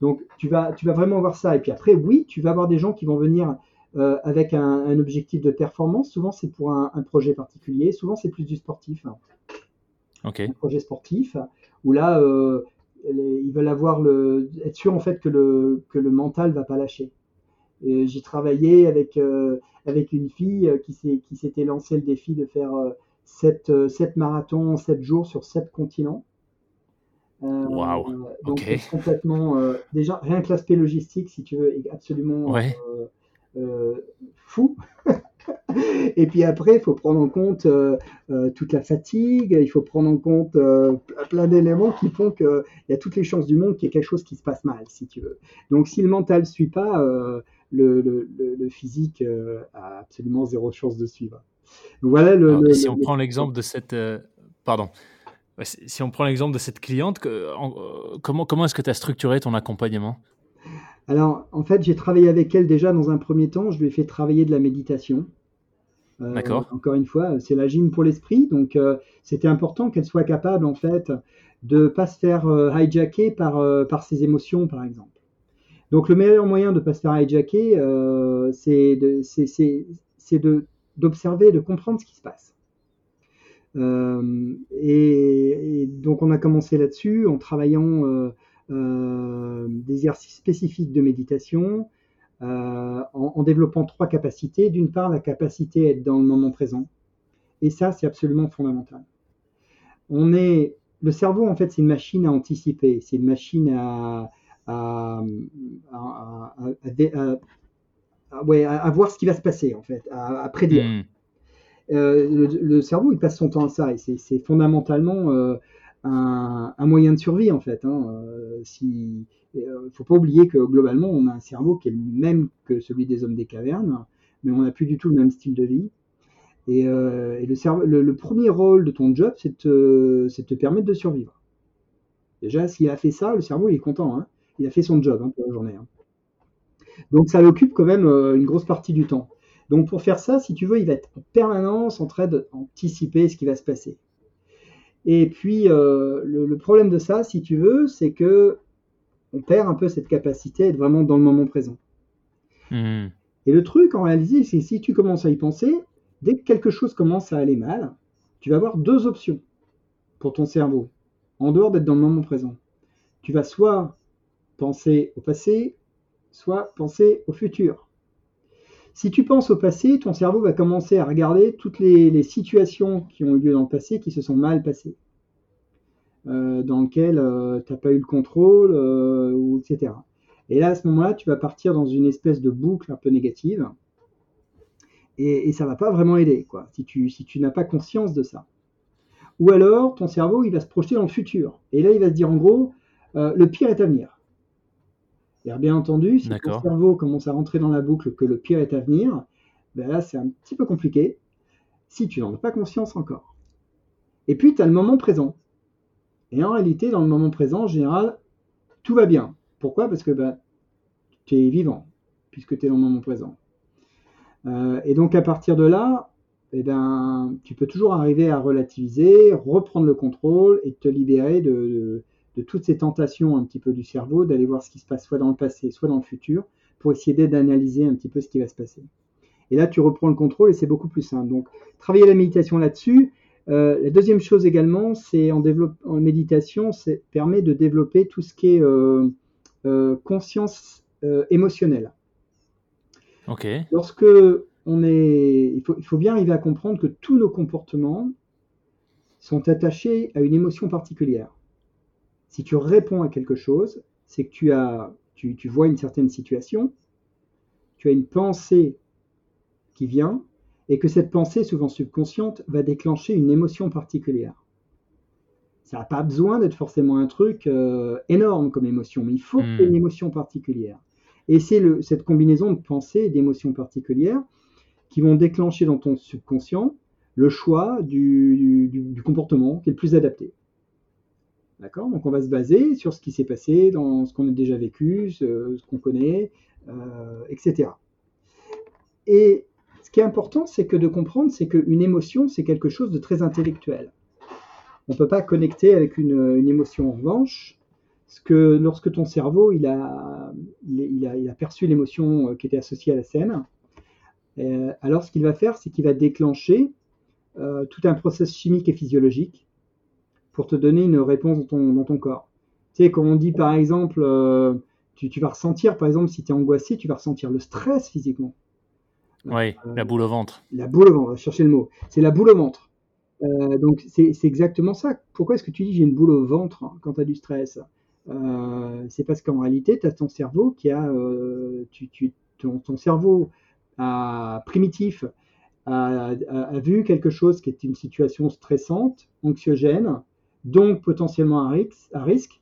Donc tu vas, tu vas vraiment voir ça. Et puis après, oui, tu vas avoir des gens qui vont venir euh, avec un, objectif de performance. Souvent, c'est pour un, projet particulier. Souvent, c'est plus du sportif. Un projet sportif où là, euh, ils veulent avoir le, être sûr en fait que le, que le mental va pas lâcher. J'ai travaillé avec, euh, avec une fille qui s'était lancé le défi de faire 7, 7 marathons en 7 jours sur 7 continents. Wow. Donc complètement. déjà, rien que l'aspect logistique, si tu veux, est absolument ouais. Euh, fou. Et puis après, il faut prendre en compte euh, euh, toute la fatigue, il faut prendre en compte plein d'éléments qui font qu'il y a toutes les chances du monde qu'il y ait quelque chose qui se passe mal, si tu veux. Donc si le mental ne suit pas, le, le, le, physique a absolument zéro chance de suivre. voilà le, si on prend l'exemple de cette... pardon. Si on prend l'exemple de cette cliente, comment, comment est-ce que tu as structuré ton accompagnement? Alors, en fait, j'ai travaillé avec elle déjà dans un premier temps. Je lui ai fait travailler de la méditation. Euh, D'accord. Encore une fois, c'est la gym pour l'esprit. Donc, euh, c'était important qu'elle soit capable, en fait, de ne pas se faire euh, hijacker par, par ses émotions, par exemple. Donc, le meilleur moyen de ne pas se faire hijacker, c'est d'observer, de, comprendre ce qui se passe. et, donc, on a commencé là-dessus en travaillant euh, des exercices spécifiques de méditation, euh, en, développant trois capacités. D'une part, la capacité à être dans le moment présent. Et ça, c'est absolument fondamental. On est, le cerveau, en fait, c'est une machine à anticiper, c'est une machine à, à, voir ce qui va se passer, en fait, à, prédire. Hmm. Euh, le, cerveau, il passe son temps à ça, et c'est fondamentalement un, moyen de survie en fait. Hein. Euh, si, euh, faut pas oublier que globalement on a un cerveau qui est le même que celui des hommes des cavernes, mais on n'a plus du tout le même style de vie. Et, euh, le, le, premier rôle de ton job, c'est de, te permettre de survivre. Déjà, s'il a fait ça, le cerveau il est content. Hein. Il a fait son job hein, pour la journée. Donc ça l'occupe quand même une grosse partie du temps. Donc pour faire ça, si tu veux, il va être en permanence en train d'anticiper ce qui va se passer. Et puis, euh, le, problème de ça, si tu veux, c'est que on perd un peu cette capacité d'être vraiment dans le moment présent. Hmm. Et le truc, en réalité, c'est si tu commences à y penser, dès que quelque chose commence à aller mal, tu vas avoir deux options pour ton cerveau, en dehors d'être dans le moment présent. Tu vas soit penser au passé, soit penser au futur. Si tu penses au passé, ton cerveau va commencer à regarder toutes les, situations qui ont eu lieu dans le passé qui se sont mal passées, euh, dans lesquelles euh, tu n'as pas eu le contrôle, euh, etc. Et là, à ce moment-là, tu vas partir dans une espèce de boucle un peu négative, et, ça ça va pas vraiment aider, quoi, si tu, si tu n'as pas conscience de ça. Ou alors, ton cerveau, il va se projeter dans le futur, et là, il va se dire en gros, le pire est à venir. Et bien entendu, si ton cerveau commence à rentrer dans la boucle que le pire est à venir, ben là c'est un petit peu compliqué si tu n'en as pas conscience encore. Et puis tu as le moment présent. Et en réalité, dans le moment présent, en général, tout va bien. Pourquoi? Parce que ben, tu es vivant, puisque tu es dans le moment présent. Euh, et donc à partir de là, eh ben, tu peux toujours arriver à relativiser, reprendre le contrôle et te libérer de de toutes ces tentations un petit peu du cerveau, d'aller voir ce qui se passe soit dans le passé, soit dans le futur, pour essayer d'analyser un petit peu ce qui va se passer. Et là, tu reprends le contrôle et c'est beaucoup plus simple. Donc, travailler la méditation là-dessus. Euh, la deuxième chose également, c'est en, en, méditation, c'est permet de développer tout ce qui est euh, euh, conscience émotionnelle. Ok. Lorsque on est, il faut, il faut bien arriver à comprendre que tous nos comportements sont attachés à une émotion particulière. Si tu réponds à quelque chose, c'est que tu, as, tu, vois une certaine situation, tu as une pensée qui vient, et que cette pensée, souvent subconsciente, va déclencher une émotion particulière. Ça n'a pas besoin d'être forcément un truc euh, énorme comme émotion, mais il faut qu'il y ait une hmm. émotion particulière. Et c'est cette combinaison de pensées et d'émotions particulières qui vont déclencher dans ton subconscient le choix du comportement qui est le plus adapté. D'accord? Donc on va se baser sur ce qui s'est passé, dans ce qu'on a déjà vécu, ce, qu'on connaît, euh, etc. et ce qui est important, c'est que de comprendre, c'est qu'une émotion, c'est quelque chose de très intellectuel. On ne peut pas connecter avec une, émotion. En revanche, lorsque ton cerveau il a, perçu l'émotion euh, qui était associée à la scène, euh, alors ce qu'il va faire, c'est qu'il va déclencher tout un processus chimique et physiologique pour te donner une réponse dans ton, dans ton corps. Tu sais, quand on dit par exemple, tu, tu, vas ressentir, par exemple, si tu es angoissé, tu vas ressentir le stress physiquement. Oui, la boule au ventre. La boule au ventre, chercher le mot. C'est la boule au ventre. Euh, donc c'est exactement ça. Pourquoi est-ce que tu dis j'ai une boule au ventre quand tu as du stress? Euh, C'est parce qu'en réalité, tu as ton cerveau qui a. Euh, tu, ton, cerveau primitif a, vu quelque chose qui est une situation stressante, anxiogène, donc potentiellement à risque.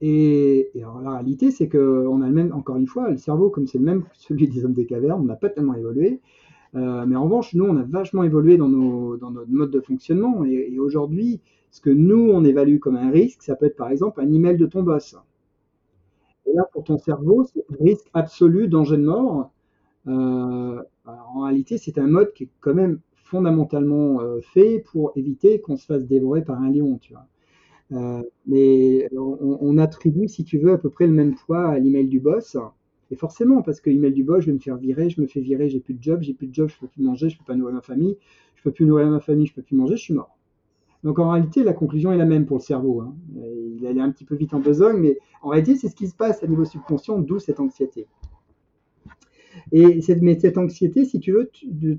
Et, la réalité, c'est qu'on a le même, encore une fois, le cerveau, comme c'est le même que celui des hommes des cavernes, on n'a pas tellement évolué. Euh, mais en revanche, nous, on a vachement évolué dans, notre mode de fonctionnement. Et, aujourd'hui, ce que nous, on évalue comme un risque, ça peut être par exemple un email de ton boss. Et là, pour ton cerveau, c'est un risque absolu, danger de mort. Euh, en réalité, c'est un mode qui est quand même fondamentalement euh, fait pour éviter qu'on se fasse dévorer par un lion, tu vois. mais on, attribue, si tu veux, à peu près le même poids à l'email du boss. Et forcément, parce que l'email du boss, je vais me faire virer, je me fais virer, j'ai plus de job, j'ai plus de job, je peux plus manger, je peux pas nourrir ma famille, je peux plus nourrir ma famille, je peux plus manger, je suis mort. Donc en réalité, la conclusion est la même pour le cerveau. Hein. Il allait un petit peu vite en besogne, mais en réalité, c'est ce qui se passe à niveau subconscient, d'où cette anxiété. Et cette, cette anxiété, si tu veux,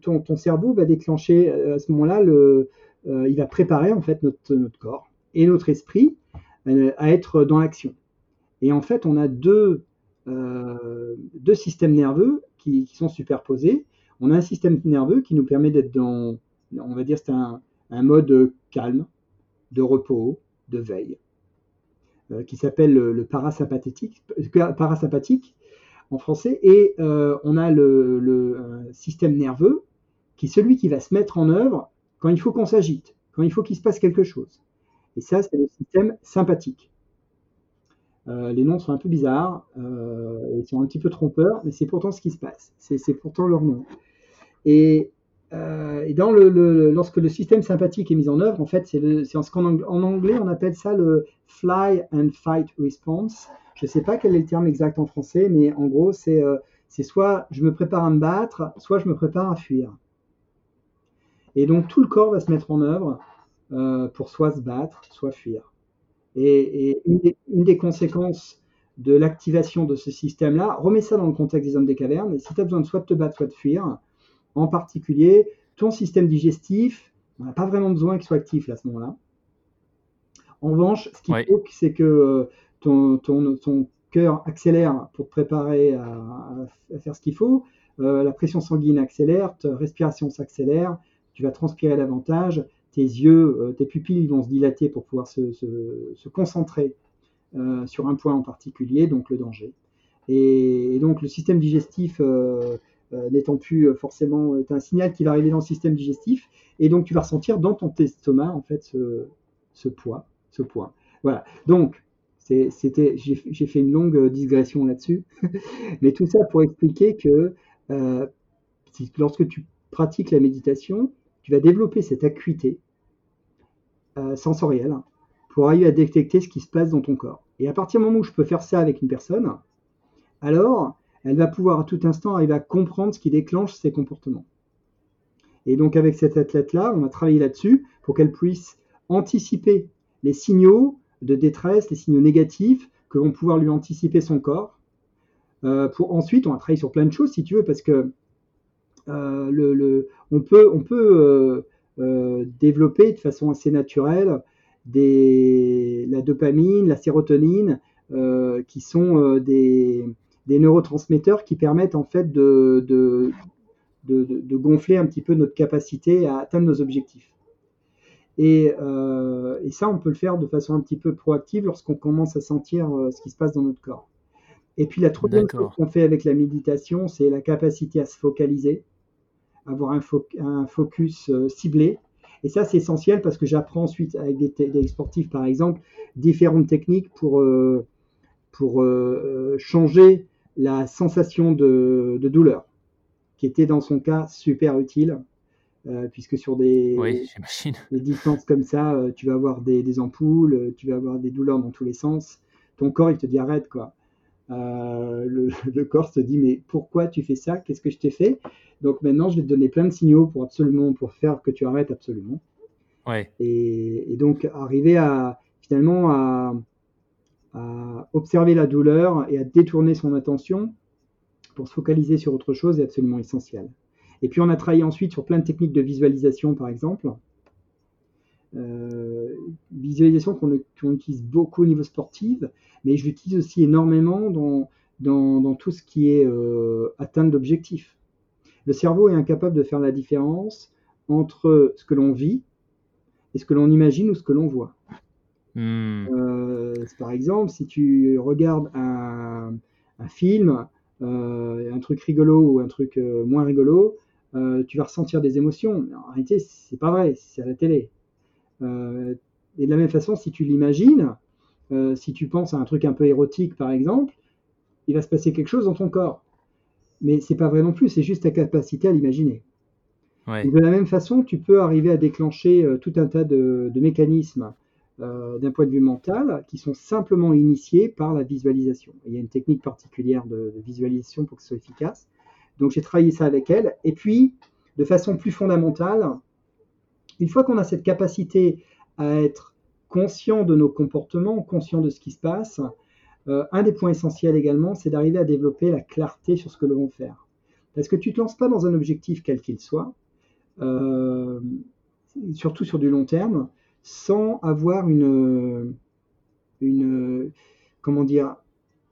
ton, ton, cerveau va déclencher euh, à ce moment-là, euh, il va préparer en fait notre, notre corps et notre esprit euh, à être dans l'action. Et en fait, on a deux deux systèmes nerveux qui, sont superposés. On a un système nerveux qui nous permet d'être dans, on va dire, c'est un, mode calme, de repos, de veille, qui s'appelle le, parasympathique en français. Et euh, on a le, système nerveux qui est celui qui va se mettre en œuvre quand il faut qu'on s'agite, quand il faut qu'il se passe quelque chose. Et ça, c'est le système sympathique. Euh, les noms sont un peu bizarres, euh, ils sont un petit peu trompeurs, mais c'est pourtant ce qui se passe. C'est pourtant leur nom. Et, euh, lorsque le système sympathique est mis en œuvre, en fait, c'est ce anglais on appelle ça le fly and fight response. Je ne sais pas quel est le terme exact en français, mais en gros, c'est soit je me prépare à me battre, soit je me prépare à fuir. Et donc tout le corps va se mettre en œuvre pour soit se battre, soit fuir. Et, une, des, conséquences de l'activation de ce système-là, remets ça dans le contexte des hommes des cavernes, si tu as besoin de soit de te battre, soit de fuir, en particulier, ton système digestif, on n'a pas vraiment besoin qu'il soit actif à ce moment-là. En revanche, ce qu'il faut, c'est que ton, ton, cœur accélère pour te préparer à, faire ce qu'il faut, euh, la pression sanguine accélère, ta respiration s'accélère, tu vas transpirer davantage, tes yeux, euh, tes pupilles vont se dilater pour pouvoir se, concentrer euh, sur un point en particulier, donc le danger. Et, donc le système digestif n'étant plus forcément, un signal qui va arriver dans le système digestif, et donc tu vas ressentir dans ton estomac en fait ce, poids, ce poids. Voilà. Donc c'était, j'ai fait une longue digression là-dessus, mais tout ça pour expliquer que lorsque tu pratiques la méditation, tu vas développer cette acuité euh, sensorielle pour arriver à détecter ce qui se passe dans ton corps. Et à partir du moment où je peux faire ça avec une personne, alors elle va pouvoir à tout instant arriver à comprendre ce qui déclenche ses comportements. Et donc avec cette athlète-là, on a travaillé là-dessus pour qu'elle puisse anticiper les signaux de détresse, les signaux négatifs que vont pouvoir lui anticiper son corps. Euh, ensuite, on a travaillé sur plein de choses, si tu veux, parce que euh, on peut, on euh, développer de façon assez naturelle la dopamine, la sérotonine, qui sont des, neurotransmetteurs qui permettent en fait de, gonfler un petit peu notre capacité à atteindre nos objectifs. Et, et, ça, on peut le faire de façon un petit peu proactive lorsqu'on commence à sentir ce qui se passe dans notre corps. Et puis la troisième chose qu'on fait avec la méditation, c'est la capacité à se focaliser avoir un, un focus euh, ciblé. Et ça, c'est essentiel parce que j'apprends ensuite avec des, sportifs, par exemple, différentes techniques pour, euh, pour euh, changer la sensation de, douleur. qui était dans son cas super utile, puisque sur des, des, distances comme ça, tu vas avoir des, des, ampoules, tu vas avoir des douleurs dans tous les sens. Ton corps, il te dit arrête, quoi. Le, le, corps se dit mais pourquoi tu fais ça? Qu'est-ce que je t'ai fait? Donc maintenant, je vais te donner plein de signaux pour absolument pour faire que tu arrêtes absolument. Ouais. Et, et, donc arriver à finalement à, à observer la douleur et à détourner son attention pour se focaliser sur autre chose est absolument essentiel. Et puis on a travaillé ensuite sur plein de techniques de visualisation, par exemple. Euh, visualisation qu'on utilise beaucoup au niveau sportif, mais je l'utilise aussi énormément dans, dans, dans, tout ce qui est euh, atteinte d'objectifs. Le cerveau est incapable de faire la différence entre ce que l'on vit et ce que l'on imagine ou ce que l'on voit. Hmm. Euh, par exemple, si tu regardes un, un film, euh, un truc rigolo ou un truc euh, moins rigolo, euh, tu vas ressentir des émotions. Mais en réalité, c'est pas vrai, c'est à la télé. Euh, et de la même façon, si tu l'imagines, si tu penses à un truc un peu érotique, par exemple, il va se passer quelque chose dans ton corps. Mais c'est pas vrai non plus, c'est juste ta capacité à l'imaginer. Ouais. De la même façon, tu peux arriver à déclencher tout un tas de, de mécanismes euh, d'un point de vue mental qui sont simplement initiés par la visualisation. il y a une technique particulière de, de visualisation pour que ce soit efficace. Donc j'ai travaillé ça avec elle. Et puis, de façon plus fondamentale, une fois qu'on a cette capacité à être conscient de nos comportements, conscient de ce qui se passe, euh, un des points essentiels également, c'est d'arriver à développer la clarté sur ce que l'on veut faire. Parce que tu ne te lances pas dans un objectif quel qu'il soit, euh, surtout sur du long terme, sans avoir une, une comment dire,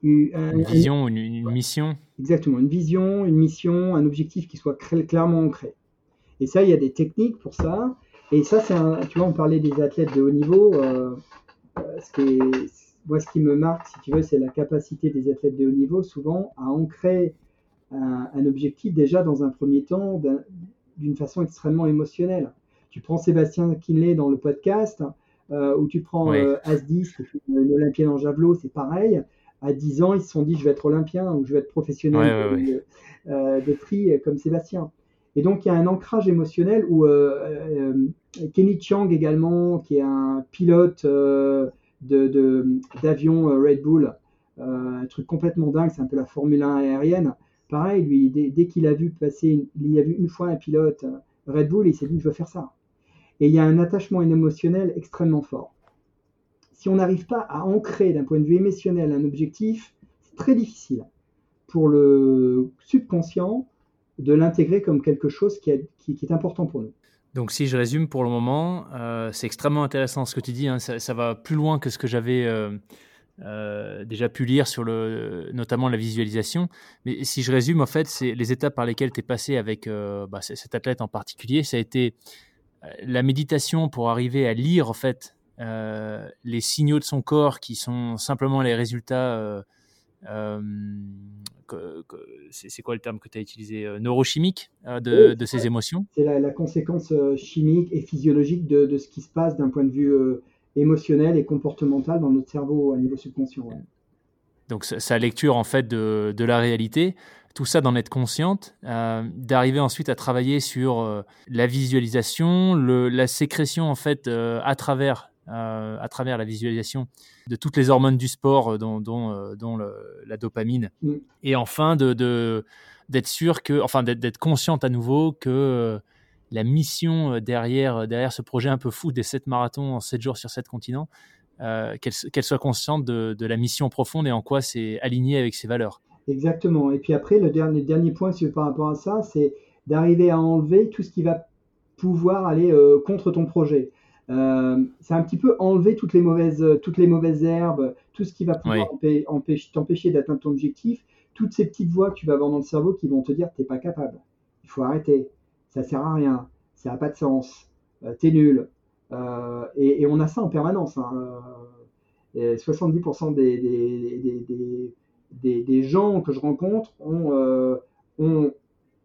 une, une vision, une, une, mission. Exactement, une vision, une mission, un objectif qui soit clairement ancré. Et ça, il y a des techniques pour ça. Et ça, c'est un, tu vois, on parlait des athlètes de haut niveau. Euh, ce qui est, moi, ce qui me marque, si tu veux, c'est la capacité des athlètes de haut niveau, souvent, à ancrer un, un objectif déjà dans un premier temps d'une façon extrêmement émotionnelle. Tu prends Sébastien Kinley dans le podcast, euh, ou tu prends Oui. euh, en javelot, c'est pareil. À 10 ans, ils se sont dit je vais être olympien ou je vais être professionnel Ouais, ouais, de, euh, de tri comme Sébastien. Et donc il y a un ancrage émotionnel où euh, euh, Kenny Chiang également, qui est un pilote euh, de- de- d'avion euh, Red Bull, euh, un truc complètement dingue, c'est un peu la Formule 1 aérienne. Pareil, lui, dès, dès qu'il a vu passer, une- il y a vu une fois un pilote euh, Red Bull, il s'est dit je veux faire ça. Et il y a un attachement émotionnel extrêmement fort. Si on n'arrive pas à ancrer d'un point de vue émotionnel un objectif, c'est très difficile pour le subconscient de l'intégrer comme quelque chose qui est, important pour nous. Donc, si je résume pour le moment, euh, c'est extrêmement intéressant ce que tu dis. hein. Ça, va plus loin que ce que j'avais euh, euh, déjà pu lire sur le, notamment la visualisation. Mais si je résume, en fait, c'est les étapes par lesquelles tu es passé avec bah, cet athlète en particulier. Ça a été la méditation pour arriver à lire en fait euh, les signaux de son corps qui sont simplement les résultats. euh, euh, c'est quoi le terme que tu as utilisé Neurochimique de, Oui, de ses émotions? C'est la, la conséquence chimique et physiologique de, de ce qui se passe d'un point de vue émotionnel et comportemental dans notre cerveau à niveau subconscient. ouais. donc sa, sa lecture en fait de, de la réalité, tout ça d'en être consciente, euh, d'arriver ensuite à travailler sur euh, la visualisation, le, la sécrétion en fait euh, à travers euh, à travers la visualisation de toutes les hormones du sport, euh, dont, dont, euh, dont le- la dopamine, Mm. et enfin de de- d'être sûr que, enfin d'être d'être consciente à nouveau que la mission derrière derrière ce projet un peu fou des 7 marathons en 7 jours sur 7 continents, euh, qu'elle qu'elle soit consciente de, de la mission profonde et en quoi c'est aligné avec ses valeurs. Exactement. Et puis après, le dernier, dernier point sur- par rapport à ça, c'est d'arriver à enlever tout ce qui va pouvoir aller euh, contre ton projet. Euh, c'est un petit peu enlever toutes les mauvaises, toutes les mauvaises herbes, tout ce qui va pouvoir empêcher- t'empêcher d'atteindre ton objectif, toutes ces petites voix que tu vas avoir dans le cerveau qui vont te dire t'es pas capable, il faut arrêter, ça sert à rien, ça n'a pas de sens, euh, t'es nul. Euh, et, et on a ça en permanence. hein. Euh, et 70% des, des, des, des, des, des gens que je rencontre ont, euh, ont,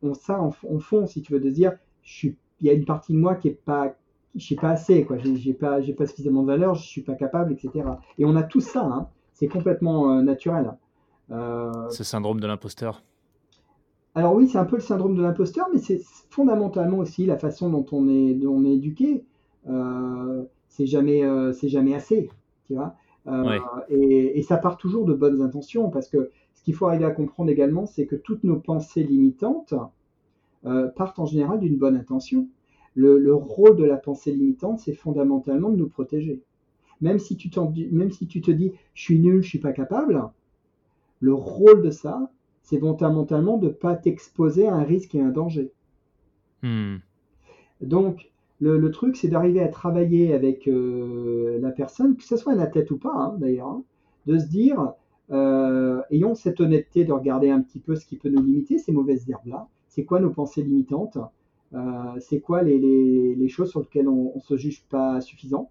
ont ça en, en fond, si tu veux, de dire je suis, il y a une partie de moi qui est pas, je suis pas assez, quoi. J'ai, pas, j'ai pas suffisamment de valeur, je suis pas capable, etc. Et on a tout ça, hein. c'est complètement euh, naturel. Euh, Ce syndrome de l'imposteur. alors oui, c'est un peu le syndrome de l'imposteur, mais c'est fondamentalement aussi la façon dont on est, dont on est éduqué. Euh, c'est jamais, euh, c'est jamais assez, tu vois. Euh, et, et, ça part toujours de bonnes intentions, parce que ce qu'il faut arriver à comprendre également, c'est que toutes nos pensées limitantes partent en général d'une bonne intention. Le, le, rôle de la pensée limitante, c'est fondamentalement de nous protéger. Même si tu, même si tu te dis, je suis nul, je suis pas capable, le rôle de ça, c'est fondamentalement de ne pas t'exposer à un risque et un danger. Hmm. Donc, le, truc, c'est d'arriver à travailler avec euh, la personne, que ce soit un athlète ou pas, hein, d'ailleurs, hein, de se dire, euh, ayons cette honnêteté de regarder un petit peu ce qui peut nous limiter, ces mauvaises herbes-là. C'est quoi nos pensées limitantes? C'est quoi les, choses sur lesquelles on ne se juge pas suffisant?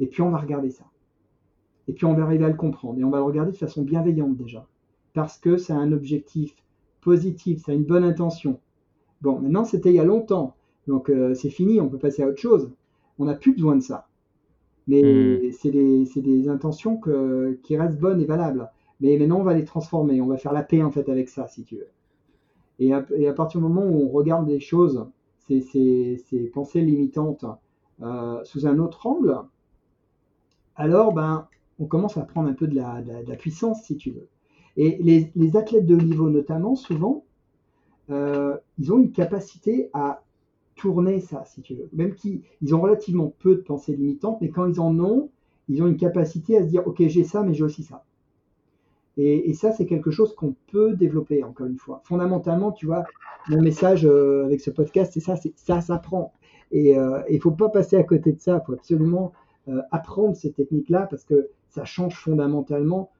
Et puis, on va regarder ça. Et puis, on va arriver à le comprendre. Et on va le regarder de façon bienveillante déjà parce que a un objectif positif, ça a une bonne intention. Bon, maintenant c'était il y a longtemps, donc euh, c'est fini, on peut passer à autre chose. On n'a plus besoin de ça. Mais hmm. c'est des, intentions qui restent bonnes et valables. Mais maintenant on va les transformer, on va faire la paix en fait avec ça, si tu veux. Et à, partir du moment où on regarde des choses, ces, pensées limitantes, euh, sous un autre angle, alors ben, on commence à prendre un peu de la puissance, si tu veux. Et les, athlètes de haut niveau, notamment, souvent, euh, ils ont une capacité à tourner ça, si tu veux. Même qu'ils ont relativement peu de pensées limitantes, mais quand ils en ont, ils ont une capacité à se dire, OK, j'ai ça, mais j'ai aussi ça. Et, ça, c'est quelque chose qu'on peut développer, encore une fois. Fondamentalement, tu vois, mon message euh, avec ce podcast, c'est ça, c'est ça s'apprend. Et euh, il ne faut pas passer à côté de ça, il faut absolument apprendre ces techniques-là parce que ça change fondamentalement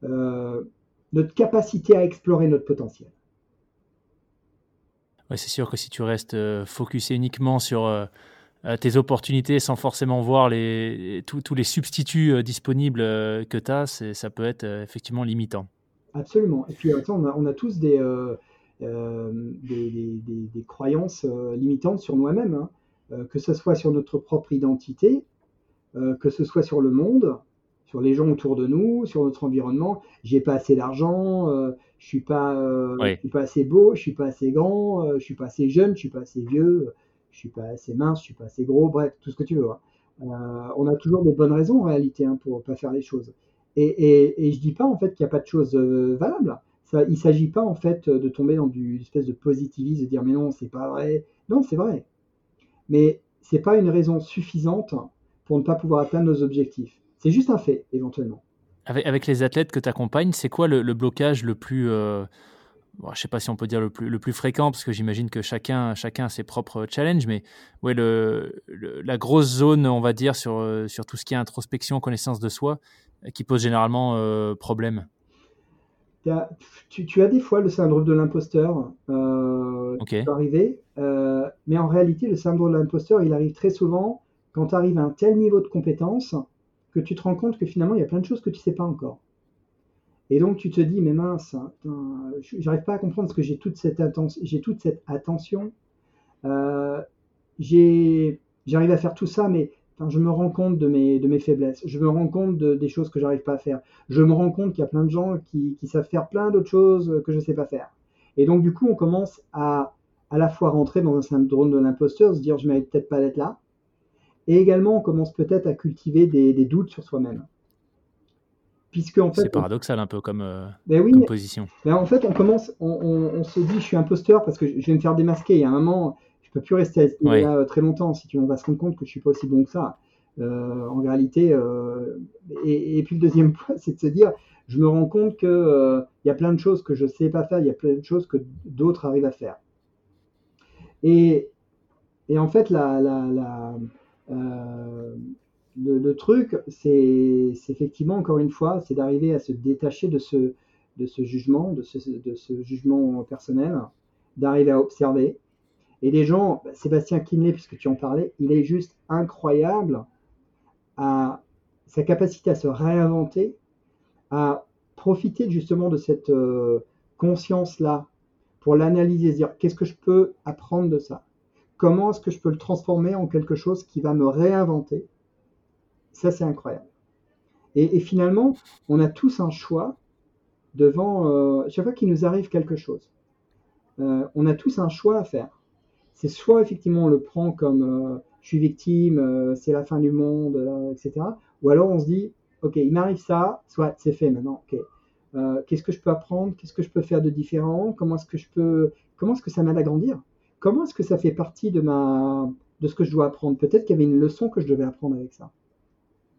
notre capacité à explorer notre potentiel. C'est sûr que si tu restes euh, focusé uniquement sur euh, euh, tes opportunités sans forcément voir les, tous les substituts disponibles que tu as, ça peut être effectivement limitant. Absolument. Et puis, on a, on a tous des, des, des, croyances limitantes sur nous-mêmes, hein. que ce soit sur notre propre identité, que ce soit sur le monde, sur les gens autour de nous, sur notre environnement. J'ai pas assez d'argent, euh, je suis pas, euh, suis pas assez beau, je suis pas assez grand, euh, je suis pas assez jeune, je suis pas assez vieux, je suis pas assez mince, je suis pas assez gros, bref, tout ce que tu veux. Hein. on a toujours des bonnes raisons en réalité hein, pour pas faire les choses. Et, et, et je dis pas en fait qu'il n'y a pas de choses valables. Ça, il s'agit pas en fait de tomber dans une espèce de positivisme, de dire mais non c'est pas vrai. Non c'est vrai, mais c'est pas une raison suffisante pour ne pas pouvoir atteindre nos objectifs. C'est juste un fait, éventuellement. Avec, les athlètes que tu accompagnes, c'est quoi le, blocage le plus, euh, je ne sais pas si on peut dire le plus, le plus fréquent, parce que j'imagine que chacun, chacun a ses propres challenges, mais ouais, le, la grosse zone, on va dire, sur, euh, sur tout ce qui est introspection, connaissance de soi, euh, qui pose généralement problème tu, as des fois le syndrome de l'imposteur qui peut arriver, mais en réalité, le syndrome de l'imposteur, il arrive très souvent quand tu arrives à un tel niveau de compétence que tu te rends compte que finalement, il y a plein de choses que tu sais pas encore. Et donc, tu te dis, mais mince, j'arrive pas à comprendre parce que j'ai toute cette, j'ai toute cette attention. Euh, j'arrive à faire tout ça, mais je me rends compte de mes, de faiblesses. Je me rends compte de, des choses que j'arrive pas à faire. Je me rends compte qu'il y a plein de gens qui, savent faire plein d'autres choses que je sais pas faire. Et donc, du coup, on commence à à la fois rentrer dans un syndrome de l'imposteur, se dire, je mérite peut-être pas d'être là. Et également, on commence peut-être à cultiver des, doutes sur soi-même. Puisque en fait, c'est paradoxal un peu comme, euh, ben oui, position. Ben en fait, on commence, on, se dit, je suis imposteur parce que je vais me faire démasquer. Il y a un moment, je peux plus rester là euh, très longtemps. Si tu, on va se rendre compte que je suis pas aussi bon que ça. Euh, en réalité, et, puis le deuxième point, c'est de se dire, je me rends compte que il y a plein de choses que je sais pas faire, il y a plein de choses que d'autres arrivent à faire. Et, et en fait, la, la euh, le, truc, c'est effectivement, encore une fois, c'est d'arriver à se détacher de ce, jugement, de ce, de ce jugement personnel, d'arriver à observer. Et les gens, bah, Sébastien Kinley, puisque tu en parlais, il est juste incroyable à sa capacité à se réinventer, à profiter justement de cette euh, conscience-là pour l'analyser, dire qu'est-ce que je peux apprendre de ça? Comment est-ce que je peux le transformer en quelque chose qui va me réinventer? Ça, c'est incroyable. Et, finalement, on a tous un choix devant euh, chaque fois qu'il nous arrive quelque chose. on a tous un choix à faire. C'est soit effectivement on le prend comme je suis victime, c'est la fin du monde, etc. Ou alors on se dit, ok, il m'arrive ça, soit c'est fait maintenant, ok. Qu'est-ce que je peux apprendre? Qu'est-ce que je peux faire de différent? Comment est-ce que je peux Comment est-ce que ça m'aide à grandir? Comment est-ce que ça fait partie de de ce que je dois apprendre? Peut-être qu'il y avait une leçon que je devais apprendre avec ça.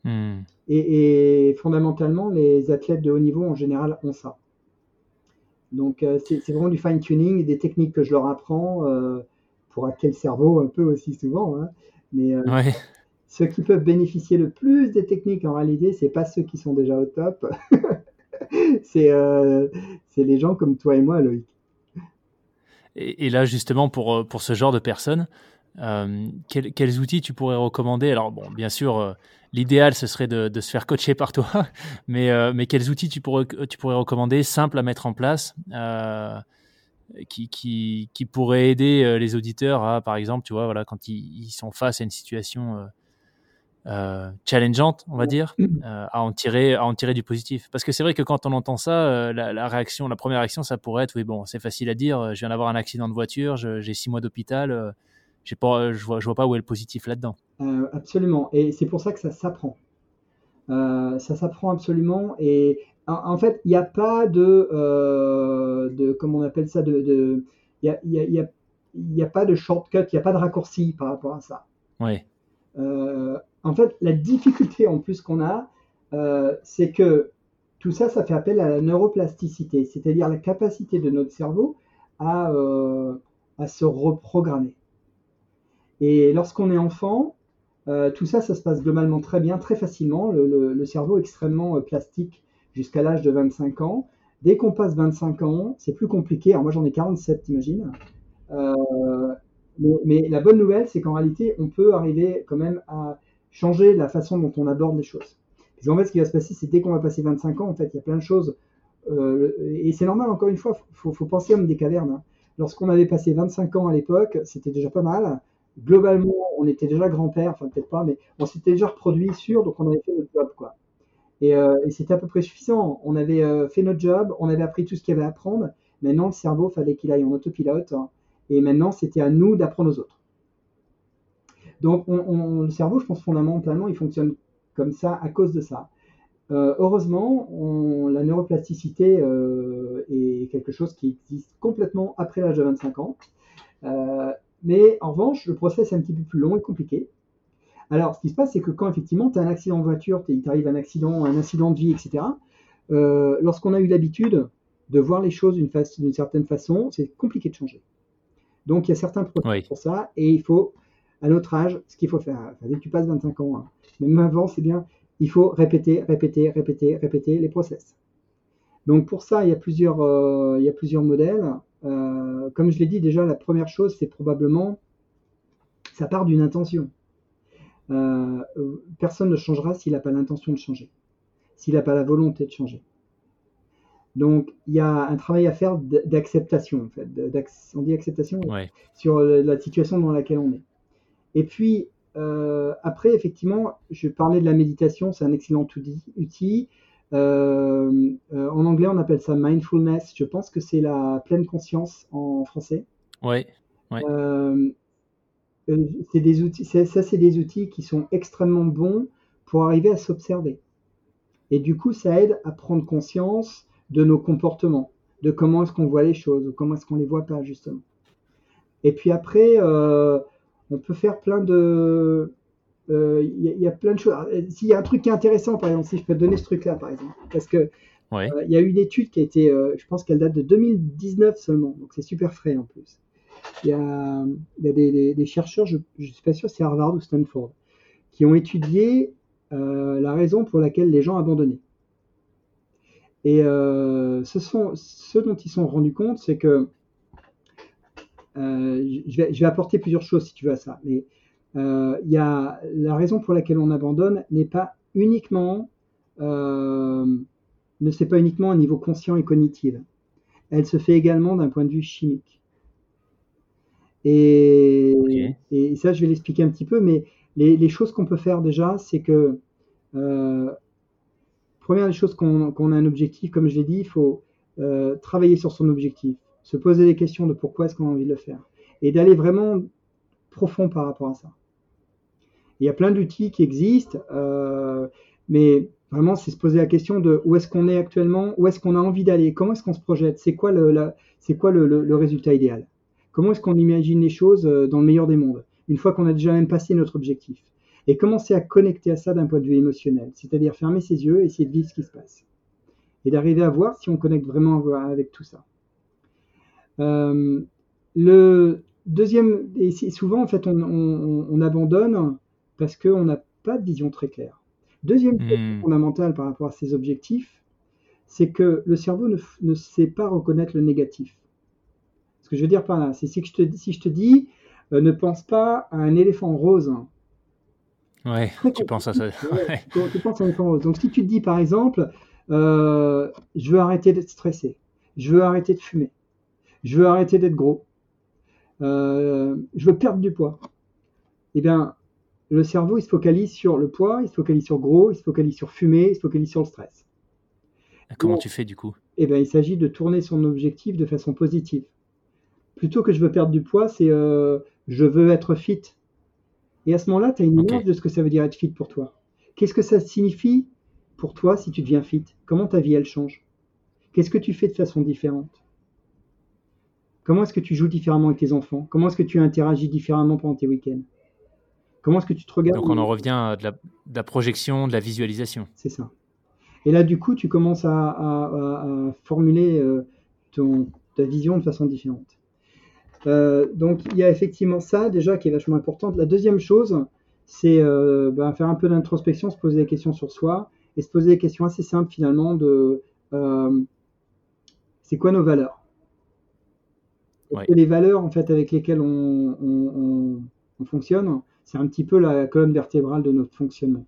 Hmm. Et, fondamentalement, les athlètes de haut niveau en général ont ça. Donc euh, c'est vraiment du fine tuning, des techniques que je leur apprends euh, pour hacker le cerveau un peu aussi souvent. Hein. Mais euh, ceux qui peuvent bénéficier le plus des techniques en réalité, c'est pas ceux qui sont déjà au top. c'est les gens comme toi et moi, Loïc. Et, là, justement, pour, pour ce genre de personnes, euh, quels, outils tu pourrais recommander? Alors, bon, bien sûr, euh, l'idéal, ce serait de, de, se faire coacher par toi, mais, mais quels outils tu pourrais, tu pourrais recommander, simples à mettre en place, qui, qui, qui, pourraient aider les auditeurs à, par exemple, tu vois, voilà, quand ils, ils sont face à une situation euh, challengeante, on va dire, euh, à, en tirer, à en tirer du positif. Parce que c'est vrai que quand on entend ça, euh, la, réaction, la première réaction, ça pourrait être, oui, bon, c'est facile à dire, je viens d'avoir un accident de voiture, j'ai six mois d'hôpital, j'ai pas, je vois, je vois pas où est le positif là-dedans. absolument, et c'est pour ça que ça s'apprend. ça s'apprend absolument, et en, fait, il n'y a pas de, de, comment on appelle ça, de, il n'y a, y a, y a, pas de shortcut, il n'y a pas de raccourci par rapport à ça. Ouais. Euh, en fait, la difficulté en plus qu'on a, euh, c'est que tout ça, ça fait appel à la neuroplasticité, c'est-à-dire la capacité de notre cerveau à, euh, à se reprogrammer. Et lorsqu'on est enfant, tout ça, ça se passe globalement très bien, très facilement. Le, cerveau est extrêmement plastique jusqu'à l'âge de 25 ans. Dès qu'on passe 25 ans, c'est plus compliqué. Alors moi, j'en ai 47, t'imagines. Mais, la bonne nouvelle, c'est qu'en réalité, on peut arriver quand même à changer la façon dont on aborde les choses. Parce qu'en fait, ce qui va se passer, c'est dès qu'on va passer 25 ans, en fait, il y a plein de choses. Euh, et c'est normal, encore une fois, il faut, penser comme des cavernes. Hein. Lorsqu'on avait passé 25 ans à l'époque, c'était déjà pas mal. Globalement, on était déjà grand-père, enfin peut-être pas, mais on s'était déjà reproduit sûr, donc on avait fait notre job, quoi. Et, euh, c'était à peu près suffisant. On avait euh, fait notre job, on avait appris tout ce qu'il y avait à apprendre. Maintenant, le cerveau, fallait qu'il aille en autopilote. Hein. Et maintenant, c'était à nous d'apprendre aux autres. Donc, le cerveau, je pense fondamentalement, il fonctionne comme ça à cause de ça. Euh, heureusement, la neuroplasticité est quelque chose qui existe complètement après l'âge de 25 ans. Euh, mais en revanche, le process est un petit peu plus long et compliqué. Alors, ce qui se passe, c'est que quand effectivement tu as un accident de voiture, il t'arrive un accident, un incident de vie, etc., lorsqu'on a eu l'habitude de voir les choses d'une certaine façon, c'est compliqué de changer. Donc il y a certains processus pour ça, et il faut, à notre âge, ce qu'il faut faire, dès que tu passes 25 ans, hein, même avant, c'est bien, il faut répéter, répéter, répéter, répéter les process. Donc pour ça, il y a plusieurs, euh, il y a plusieurs modèles. Euh, comme je l'ai dit déjà, la première chose, c'est probablement, ça part d'une intention. Euh, personne ne changera s'il n'a pas l'intention de changer, s'il n'a pas la volonté de changer. Donc, il y a un travail à faire d'acceptation, en fait. On dit acceptation sur la situation dans laquelle on est. Et puis, euh, après, effectivement, je parlais de la méditation, c'est un excellent outil. Euh, euh, en anglais, on appelle ça mindfulness. Je pense que c'est la pleine conscience en français. Oui. c'est des outils, ça, c'est des outils qui sont extrêmement bons pour arriver à s'observer. Et du coup, ça aide à prendre conscience de nos comportements, de comment est-ce qu'on voit les choses, ou comment est-ce qu'on les voit pas justement. Et puis après, euh, on peut faire plein de, il euh, y, a plein de choses. S'il y a un truc qui est intéressant, par exemple, si je peux te donner ce truc-là, par exemple, parce que euh, il y a une étude qui a été, je pense qu'elle date de 2019 seulement, donc c'est super frais en plus. Il y a, des, chercheurs, je ne suis pas sûr si c'est Harvard ou Stanford, qui ont étudié la raison pour laquelle les gens abandonnaient. Et euh, ce, sont, ce dont ils se sont rendus compte, c'est que euh, je, vais, je, vais, apporter plusieurs choses si tu veux à ça, mais euh, il y a, la raison pour laquelle on abandonne n'est pas uniquement, ne c'est pas uniquement au niveau conscient et cognitif. Elle se fait également d'un point de vue chimique. Et, et ça, je vais l'expliquer un petit peu, mais les, les choses qu'on peut faire déjà, c'est que première des choses qu'on a un objectif, comme je l'ai dit, il faut euh, travailler sur son objectif. se poser des questions de pourquoi est-ce qu'on a envie de le faire, et d'aller vraiment profond par rapport à ça. Il y a plein d'outils qui existent, euh, mais vraiment, c'est se poser la question de où est-ce qu'on est actuellement, où est-ce qu'on a envie d'aller, comment est-ce qu'on se projette, c'est quoi, le, résultat idéal, comment est-ce qu'on imagine les choses euh, dans le meilleur des mondes, une fois qu'on a déjà même passé notre objectif, et commencer à connecter à ça d'un point de vue émotionnel, c'est-à-dire fermer ses yeux et essayer de vivre ce qui se passe, et d'arriver à voir si on connecte vraiment avec tout ça. Euh, le deuxième, et souvent en fait on abandonne parce qu'on n'a pas de vision très claire. Deuxième chose hmm. fondamentale par rapport à ces objectifs, c'est que le cerveau ne, sait pas reconnaître le négatif. Ce que je veux dire par là, c'est si, si je te dis euh, ne pense pas à un éléphant rose. Ouais, tu penses à ça. Tu, penses à un éléphant rose. Donc si tu te dis par exemple, euh, je veux arrêter d'être stressé, je veux arrêter de fumer, je veux arrêter d'être gros, euh, je veux perdre du poids, eh bien, le cerveau, il se focalise sur le poids, il se focalise sur gros, il se focalise sur fumer, il se focalise sur le stress. Comment tu fais du coup? Eh bien, il s'agit de tourner son objectif de façon positive. Plutôt que je veux perdre du poids, c'est euh, je veux être fit. Et à ce moment-là, tu as une image de ce que ça veut dire être fit pour toi. Qu'est-ce que ça signifie pour toi si tu deviens fit? Comment ta vie, elle change? Qu'est-ce que tu fais de façon différente? Comment est-ce que tu joues différemment avec tes enfants? Comment est-ce que tu interagis différemment pendant tes week-ends? Comment est-ce que tu te regardes Donc on en revient à de la, projection, de la visualisation. C'est ça. Et là, du coup, tu commences à, formuler euh, ton, ta vision de façon différente. Euh, donc il y a effectivement ça déjà qui est vachement important. La deuxième chose, c'est euh, ben, faire un peu d'introspection, se poser des questions sur soi et se poser des questions assez simples finalement de c'est quoi nos valeurs? Les valeurs en fait avec lesquelles on fonctionne, c'est un petit peu la colonne vertébrale de notre fonctionnement.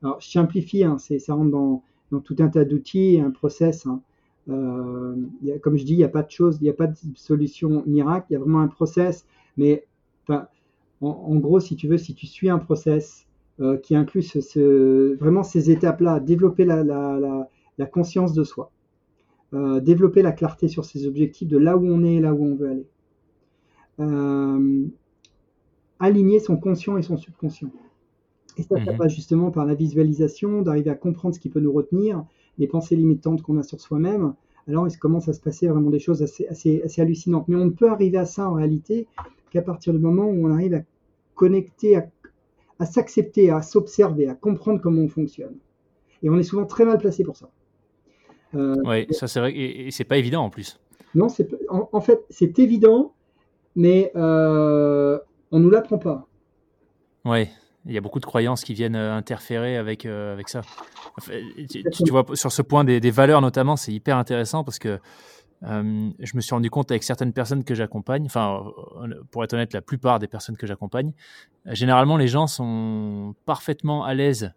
Alors, je simplifie, hein, ça rentre dans, tout un tas d'outils un process. Hein. Euh, comme je dis, il n'y a pas de chose, il n'y a pas de solution miracle, il y a vraiment un process. Mais en, gros, si tu veux, si tu suis un process euh, qui inclut vraiment ces étapes-là, développer la, conscience de soi, euh, développer la clarté sur ses objectifs, de là où on est et là où on veut aller aligner son conscient et son subconscient. Et ça, ça mhm. passe justement par la visualisation, d'arriver à comprendre ce qui peut nous retenir, les pensées limitantes qu'on a sur soi-même. Alors, il commence à se passer vraiment des choses assez, assez, assez hallucinantes. Mais on ne peut arriver à ça en réalité qu'à partir du moment où on arrive à connecter, à, s'accepter, à s'observer, à comprendre comment on fonctionne. Et on est souvent très mal placé pour ça. Euh, oui, ça c'est vrai, et, c'est pas évident en plus. Non, en, en fait, c'est évident, mais euh, on nous l'apprend pas. Oui, il y a beaucoup de croyances qui viennent euh, interférer avec, euh, avec ça. tu, vois, sur ce point des, valeurs notamment, c'est hyper intéressant parce que euh, je me suis rendu compte avec certaines personnes que j'accompagne, enfin, pour être honnête, la plupart des personnes que j'accompagne, généralement les gens sont parfaitement à l'aise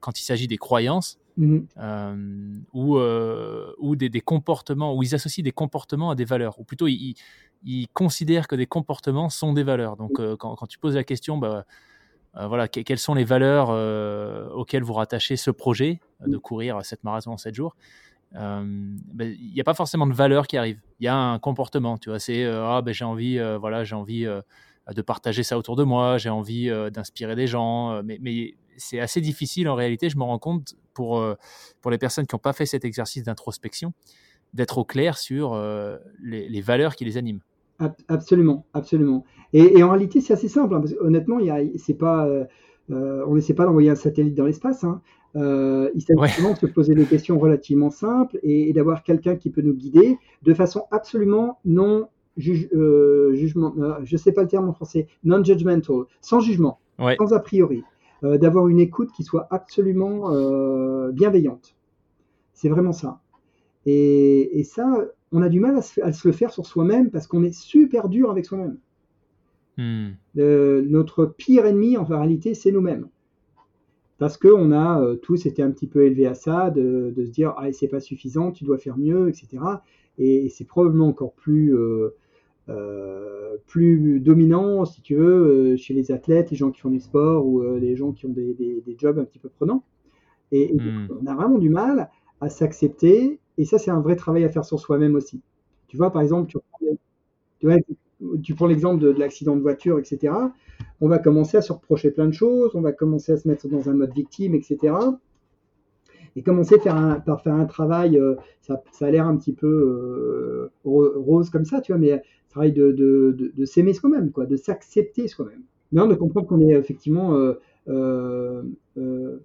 quand il s'agit des croyances mmh ou, ou des, comportements, où ils associent des comportements à des valeurs, ou plutôt ils, ils considèrent que des comportements sont des valeurs. Donc, euh, quand, tu poses la question, bah, euh, voilà, quelles sont les valeurs euh, auxquelles vous rattachez ce projet de courir cette marathon en 7 jours bah, il n'y a pas forcément de valeur qui arrive. Il y a un comportement, tu vois. C'est ah ben j'ai envie, voilà, j'ai envie de partager ça autour de moi, j'ai envie d'inspirer des gens. mais, mais c'est assez difficile en réalité. Je me rends compte pour pour les personnes qui n'ont pas fait cet exercice d'introspection, d'être au clair sur les, valeurs qui les animent. Absolument, absolument. Et, en réalité, c'est assez simple. Hein, honnêtement, c'est pas, euh, euh, on n'essaie pas d'envoyer un satellite dans l'espace. Hein. Euh, il s'agit vraiment de se poser des questions relativement simples et, d'avoir quelqu'un qui peut nous guider de façon absolument non jugement. je sais pas le terme en français. Non judgmental, sans jugement, sans a priori. D'avoir une écoute qui soit absolument bienveillante. C'est vraiment ça. Et, ça, on a du mal à se, le faire sur soi-même parce qu'on est super dur avec soi-même. Hmm. notre pire ennemi, en réalité, c'est nous-mêmes. Parce qu'on a euh, tous été un petit peu élevés à ça, de, se dire ah c'est pas suffisant, tu dois faire mieux, etc. Et, c'est probablement encore plus euh, euh, plus dominant, si tu veux, chez les athlètes, les gens qui font du sport ou les gens qui ont des, jobs un petit peu prenants. Et, et hmm. on a vraiment du mal à s'accepter et ça, c'est un vrai travail à faire sur soi-même aussi. Tu vois, par exemple, tu, tu, vois, tu prends l'exemple de, de l'accident de voiture, etc. On va commencer à se reprocher plein de choses, on va commencer à se mettre dans un mode victime, etc. Et commencer faire un, par faire un travail, euh, ça, ça, a l'air un petit peu euh, rose comme ça, tu vois, mais un travail de, de, de, de s'aimer soi-même, quoi, de s'accepter soi-même. Non, de comprendre qu'on est effectivement, euh, on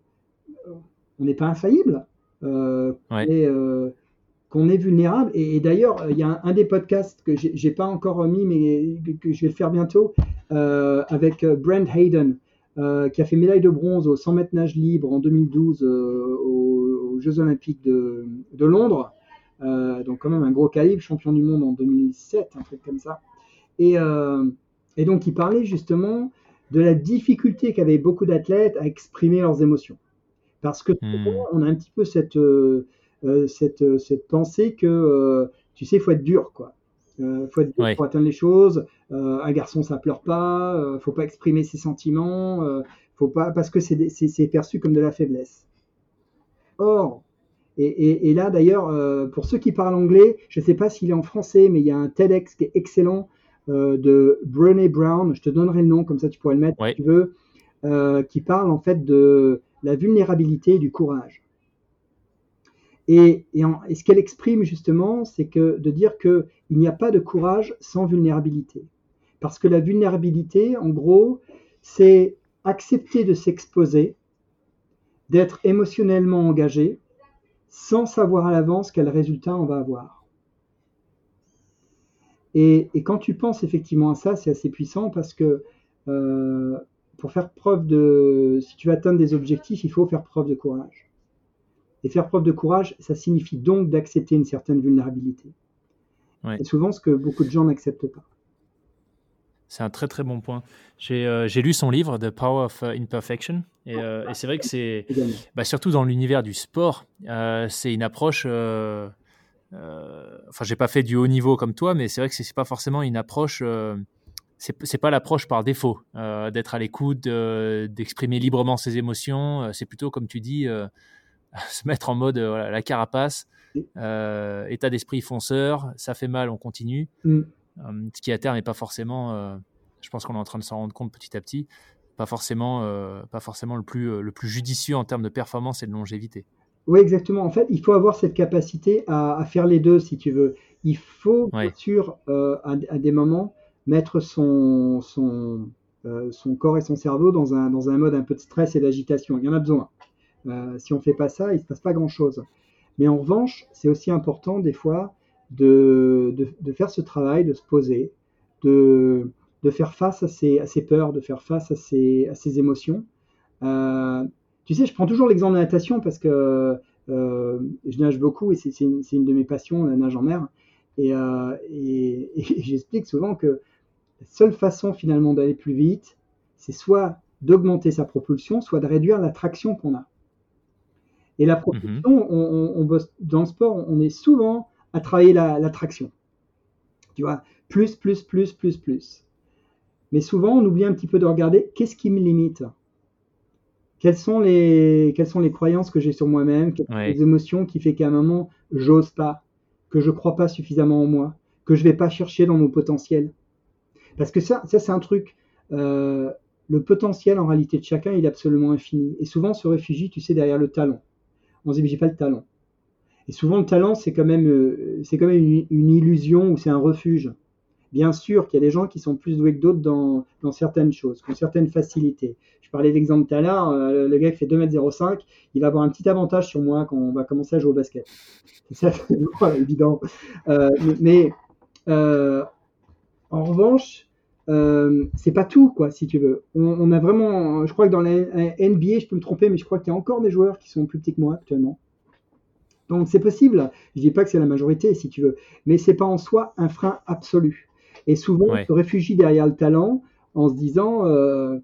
n'est pas infaillible, Ouais. et, qu'on est vulnérable. Et, et d'ailleurs, il y a un, un des podcasts que j'ai j'ai pas encore mis, mais que, je vais le faire bientôt, avec Brent Hayden, euh, qui a fait médaille de bronze au 100 mètres nage libre en 2012 euh, aux, aux Jeux Olympiques de, de Londres. Euh, donc quand même un gros calibre, champion du monde en 2007, un truc comme ça. Et, et donc il parlait justement de la difficulté qu'avaient beaucoup d'athlètes à exprimer leurs émotions. Parce que souvent, on a un petit peu cette, cette, cette pensée que, tu sais, il faut être dur, quoi. Euh, faut être Ouais. atteindre les choses. Euh, un garçon, ça pleure pas. Euh, faut pas exprimer ses sentiments. Faut pas parce que c'est perçu comme de la faiblesse. Or, et, et- et là d'ailleurs, euh, pour ceux qui parlent anglais, je ne sais pas s'il est en français, mais il y a un TEDx qui est excellent euh, de Brené Brown. Je te donnerai le nom, comme ça tu pourrais le mettre Ouais. si tu veux, euh, qui parle en fait de la vulnérabilité et du courage. Et, ce qu'elle exprime justement, c'est que de dire qu'il n'y a pas de courage sans vulnérabilité. Parce que la vulnérabilité, en gros, c'est accepter de s'exposer, d'être émotionnellement engagé, sans savoir à l'avance quel résultat on va avoir. Et, et quand tu penses effectivement à ça, c'est assez puissant parce que euh, pour faire preuve de, si tu veux atteindre des objectifs, il faut faire preuve de courage. Et faire preuve de courage, ça signifie donc d'accepter une certaine vulnérabilité. Ouais. Et souvent, ce que beaucoup de gens n'acceptent pas. C'est un très très bon point. J'ai euh, lu son livre, The Power of uh, Imperfection, et, euh, et c'est vrai que c'est, bah, surtout dans l'univers du sport, euh, c'est une approche. Euh, euh, enfin, j'ai pas fait du haut niveau comme toi, mais c'est vrai que c'est c'est pas forcément une approche. Euh, c'est c'est pas l'approche par défaut euh, d'être à l'écoute, de- d'exprimer librement ses émotions. Euh, C'est plutôt comme tu dis, euh, se mettre en mode euh, voilà, la carapace, euh, état d'esprit fonceur. Ça fait mal, on continue. Mm. Euh, ce qui à terme n'est pas forcément, euh, je pense qu'on est en train de s'en rendre compte petit à petit, pas forcément, pas forcément le plus, le plus judicieux en termes de performance et de longévité. Oui, exactement. En fait, il faut avoir cette capacité à, à faire les deux, si tu veux. Il faut, Ouais. bien sûr, à, à des moments, mettre son, son, son corps et son cerveau dans un, dans un mode un peu de stress et d'agitation. Il y en a besoin. Euh, si on ne fait pas ça, il ne se passe pas grand-chose. Mais en revanche, c'est aussi important, des fois, de, de, faire ce travail, de se poser, de, de faire face à ses, à ses peurs, de faire face à ses, à ses émotions. Euh, tu sais, je prends toujours l'exemple de la natation parce que euh, je nage beaucoup et c'est une, une de mes passions, la nage en mer. Et, et- et j'explique souvent que la seule façon finalement d'aller plus vite, c'est soit d'augmenter sa propulsion, soit de réduire la traction qu'on a. Et la propulsion, on, on- on bosse dans le sport, on est souvent à travailler la, la traction. Tu vois, plus, plus, plus, plus, plus. Mais souvent, on oublie un petit peu de regarder qu'est-ce qui me limite. Quelles sont les, quelles sont les croyances que j'ai sur moi-même, quelles sont les émotions qui fait qu'à un moment, j'ose pas, que je crois pas suffisamment en moi, que je vais pas chercher dans mon potentiel? Parce que ça, ça c'est un truc. euh, le potentiel en réalité de chacun, il est absolument infini. Et souvent, on se réfugie, tu sais, derrière le talent. On se dit, j'ai pas le talent. Et souvent, le talent, c'est quand même, euh, c'est quand même une, illusion ou c'est un refuge. Bien sûr qu'il y a des gens qui sont plus doués que d'autres dans, certaines choses, qui ont certaines facilités. Je parlais de l'exemple tout à l'heure, euh, le gars qui fait 2m05, il va avoir un petit avantage sur moi quand on va commencer à jouer au basket. C'est pas évident. Euh, mais mais, en revanche, euh, c'est pas tout, quoi, si tu veux. On, on a vraiment, je crois que dans la NBA, je peux me tromper, mais je crois qu'il y a encore des joueurs qui sont plus petits que moi actuellement. Donc c'est possible. Je dis pas que c'est la majorité, si tu veux, mais c'est pas en soi un frein absolu. Et souvent, Ouais. on se réfugie derrière le talent en se disant, euh,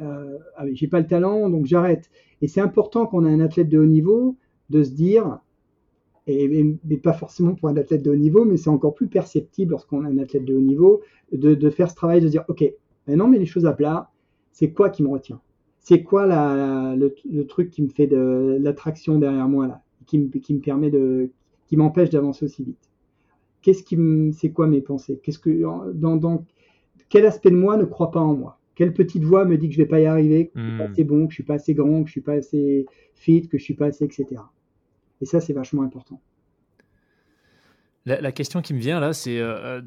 euh, ah, j'ai pas le talent, donc j'arrête. Et c'est important quand on a un athlète de haut niveau de se dire, et, pas forcément pour un athlète de haut niveau, mais c'est encore plus perceptible lorsqu'on a un athlète de haut niveau, de, de faire ce travail, de dire, ok, maintenant mais les choses à plat, c'est quoi qui me retient? C'est quoi la, la- le, le truc qui me fait de l'attraction derrière moi là, qui me, qui me permet de, qui m'empêche d'avancer aussi vite? Qu'est-ce qui, c'est quoi mes pensées? Qu'est-ce que, dans, dans, quel aspect de moi ne croit pas en moi? Quelle petite voix me dit que je vais pas y arriver, que je suis pas hmm. assez bon, que je suis pas assez grand, que je suis pas assez fit, que je suis pas assez, etc. Et ça, c'est vachement important. La, question qui me vient là, c'est euh,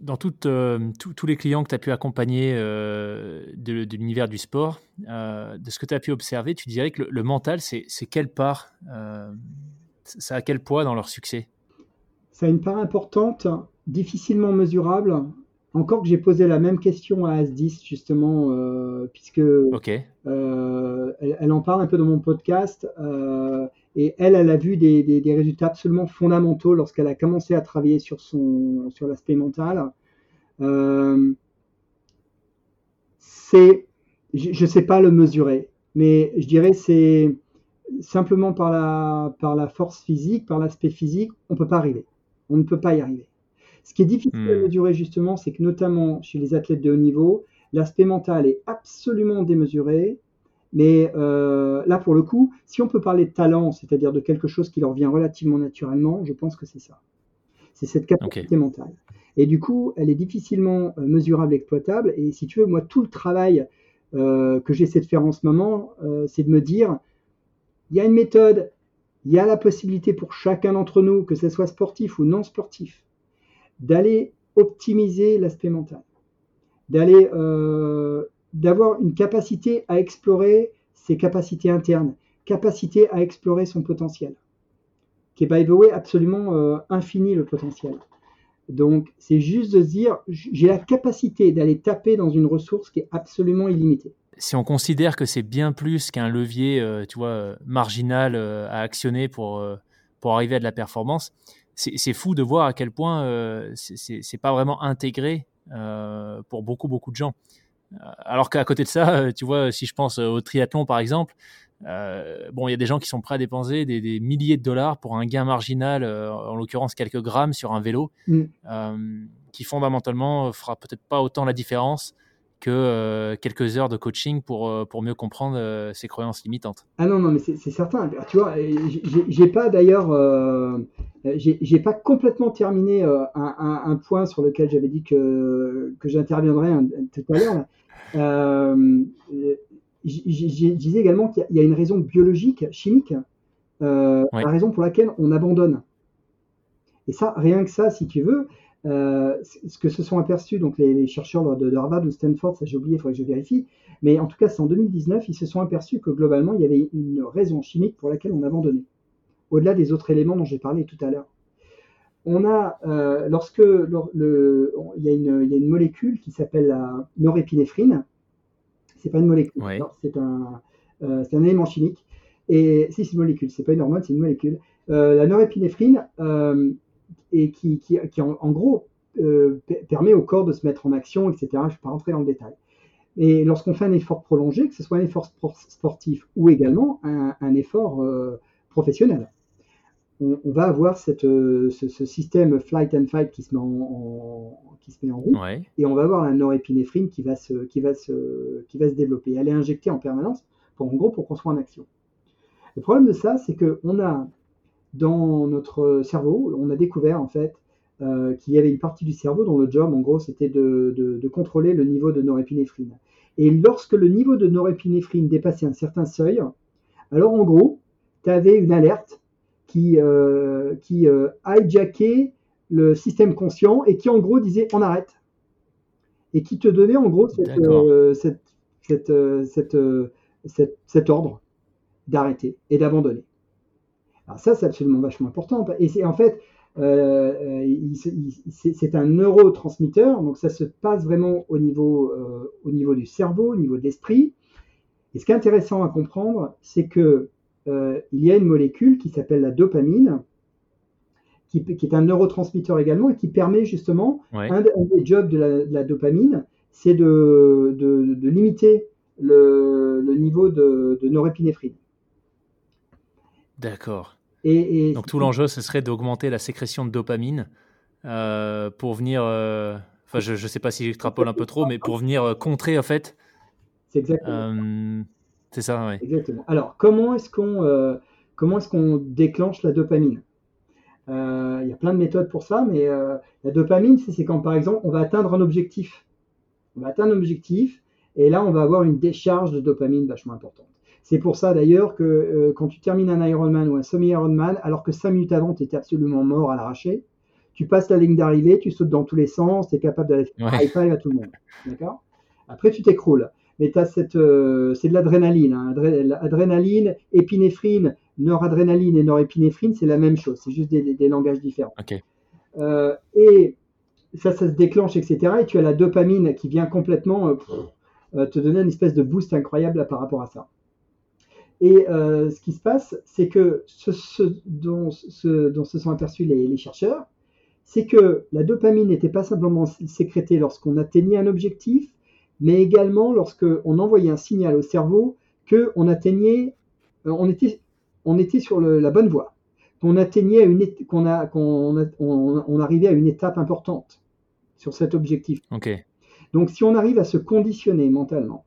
dans euh, tous les clients que tu as pu accompagner euh, de, l'univers du sport, de ce que tu as pu observer, tu dirais que le, mental, c'est quelle part Ça a quel poids dans leur succès? Ça a une part importante, difficilement mesurable. Encore que j'ai posé la même question à As10, justement, puisque elle, en parle un peu dans mon podcast. Et elle, elle a vu des, résultats absolument fondamentaux lorsqu'elle a commencé à travailler sur, son, sur l'aspect mental. Euh, c'est, je ne sais pas le mesurer, mais je dirais c'est simplement par la, par la force physique, par l'aspect physique, on ne peut pas arriver. On ne peut pas y arriver. Ce qui est difficile à hmm. mesurer justement, c'est que notamment chez les athlètes de haut niveau, l'aspect mental est absolument démesuré mais euh, là, pour le coup, si on peut parler de talent, c'est-à-dire de quelque chose qui leur vient relativement naturellement, je pense que c'est ça. C'est cette capacité mentale. Et du coup, elle est difficilement euh, mesurable, exploitable. Et si tu veux, moi, tout le travail euh, que j'essaie de faire en ce moment, c'est de me dire, il y a une méthode, il y a la possibilité pour chacun d'entre nous, que ce soit sportif ou non sportif, d'aller optimiser l'aspect mental, d'aller d'avoir une capacité à explorer ses capacités internes, capacité à explorer son potentiel, qui est by the way absolument euh, infini le potentiel. Donc c'est juste de se dire, j'ai la capacité d'aller taper dans une ressource qui est absolument illimitée. Si on considère que c'est bien plus qu'un levier, euh, tu vois, marginal euh, à actionner pour, pour arriver à de la performance, c'est fou de voir à quel point c'est pas vraiment intégré pour beaucoup beaucoup de gens. Euh, alors qu'à côté de ça, euh, tu vois, si je pense au triathlon par exemple, euh, bon, il y a des gens qui sont prêts à dépenser des, milliers de dollars pour un gain marginal, en l'occurrence quelques grammes sur un vélo, mm. qui fondamentalement fera peut-être pas autant la différence que quelques heures de coaching pour, pour mieux comprendre ses croyances limitantes. Ah non, non, mais c'est certain. Tu vois, j'ai pas d'ailleurs, j'ai pas complètement terminé un, un, point sur lequel j'avais dit que, que j'interviendrais tout à l'heure. Euh, je disais également qu'il y a une raison biologique, chimique, euh, la raison pour laquelle on abandonne. Et ça, rien que ça, si tu veux, euh, ce que se sont aperçus donc les, chercheurs de, Harvard ou Stanford, ça j'ai oublié, il faudrait que je vérifie, mais en tout cas c'est en 2019, ils se sont aperçus que globalement il y avait une raison chimique pour laquelle on abandonnait, au-delà des autres éléments dont j'ai parlé tout à l'heure on a, euh, lorsque le, il, y a une, molécule qui s'appelle la norépinéphrine, c'est pas une molécule, c'est un, euh, un, élément chimique, et si c'est une molécule, c'est pas une hormone, c'est une molécule. Euh, la norépinéphrine, et qui, qui, en, gros permet au corps de se mettre en action, etc. Je ne vais pas rentrer dans le détail. Et lorsqu'on fait un effort prolongé, que ce soit un effort sportif ou également un effort professionnel, on, va avoir cette, euh, ce, système flight and fight qui se met en, qui se met en route, et on va avoir la norépinéphrine qui va se, qui va se, qui va se développer. Elle est injectée en permanence, pour, en gros, pour qu'on soit en action. Le problème de ça, c'est qu'on a dans notre cerveau, on a découvert en fait euh, qu'il y avait une partie du cerveau dont le job, en gros, c'était de, de, contrôler le niveau de norépinéphrine. Et lorsque le niveau de norépinéphrine dépassait un certain seuil, alors en gros, tu avais une alerte qui, euh, qui euh, hijackait le système conscient et qui en gros disait on arrête. Et qui te donnait en gros cette, euh, cette, cette, cet ordre d'arrêter et d'abandonner. Alors ça, c'est absolument vachement important. Et c'est en fait, c'est un neurotransmetteur, donc ça se passe vraiment au niveau, au niveau du cerveau, au niveau de l'esprit. Et ce qui est intéressant à comprendre, c'est que euh, il y a une molécule qui s'appelle la dopamine, qui, est un neurotransmetteur également et qui permet justement, un, des jobs de la, dopamine, c'est de, limiter le, niveau de, norépinéphrine. D'accord. Et, Donc tout l'enjeu, ce serait d'augmenter la sécrétion de dopamine euh, pour venir, euh, enfin je ne sais pas si j'extrapole un peu trop, mais pour venir contrer en fait. C'est exactement. C'est ça, oui. Exactement. Alors, comment est-ce qu'on euh, comment est-ce qu'on déclenche la dopamine? Euh, plein de méthodes pour ça, mais la dopamine, c'est quand par exemple on va atteindre un objectif. On va atteindre un objectif, et là on va avoir une décharge de dopamine vachement importante. C'est pour ça d'ailleurs que quand tu termines un Ironman ou un semi-Ironman, alors que 5 minutes avant tu étais absolument mort à l'arraché, tu passes la ligne d'arrivée, tu sautes dans tous les sens, tu es capable d'aller faire high five à tout le monde. D'accord? Après, tu t'écroules. Mais cette, euh, c'est de l'adrénaline. Hein. Adrénaline, épinéphrine, noradrénaline et norépinéphrine, c'est la même chose. C'est juste des, langages différents. Euh, et ça, ça se déclenche, etc. Et tu as la dopamine qui vient complètement euh, te donner une espèce de boost incroyable par rapport à ça. Et ce qui se passe, c'est que ce, dont, dont, se sont aperçus les chercheurs, c'est que la dopamine n'était pas simplement sécrétée lorsqu'on atteignait un objectif, mais également lorsqu'on envoyait un signal au cerveau qu'on atteignait, euh, on était, on était sur la bonne voie, qu'on atteignait une, qu'on a, qu'on on, arrivait à une étape importante sur cet objectif. Donc, si on arrive à se conditionner mentalement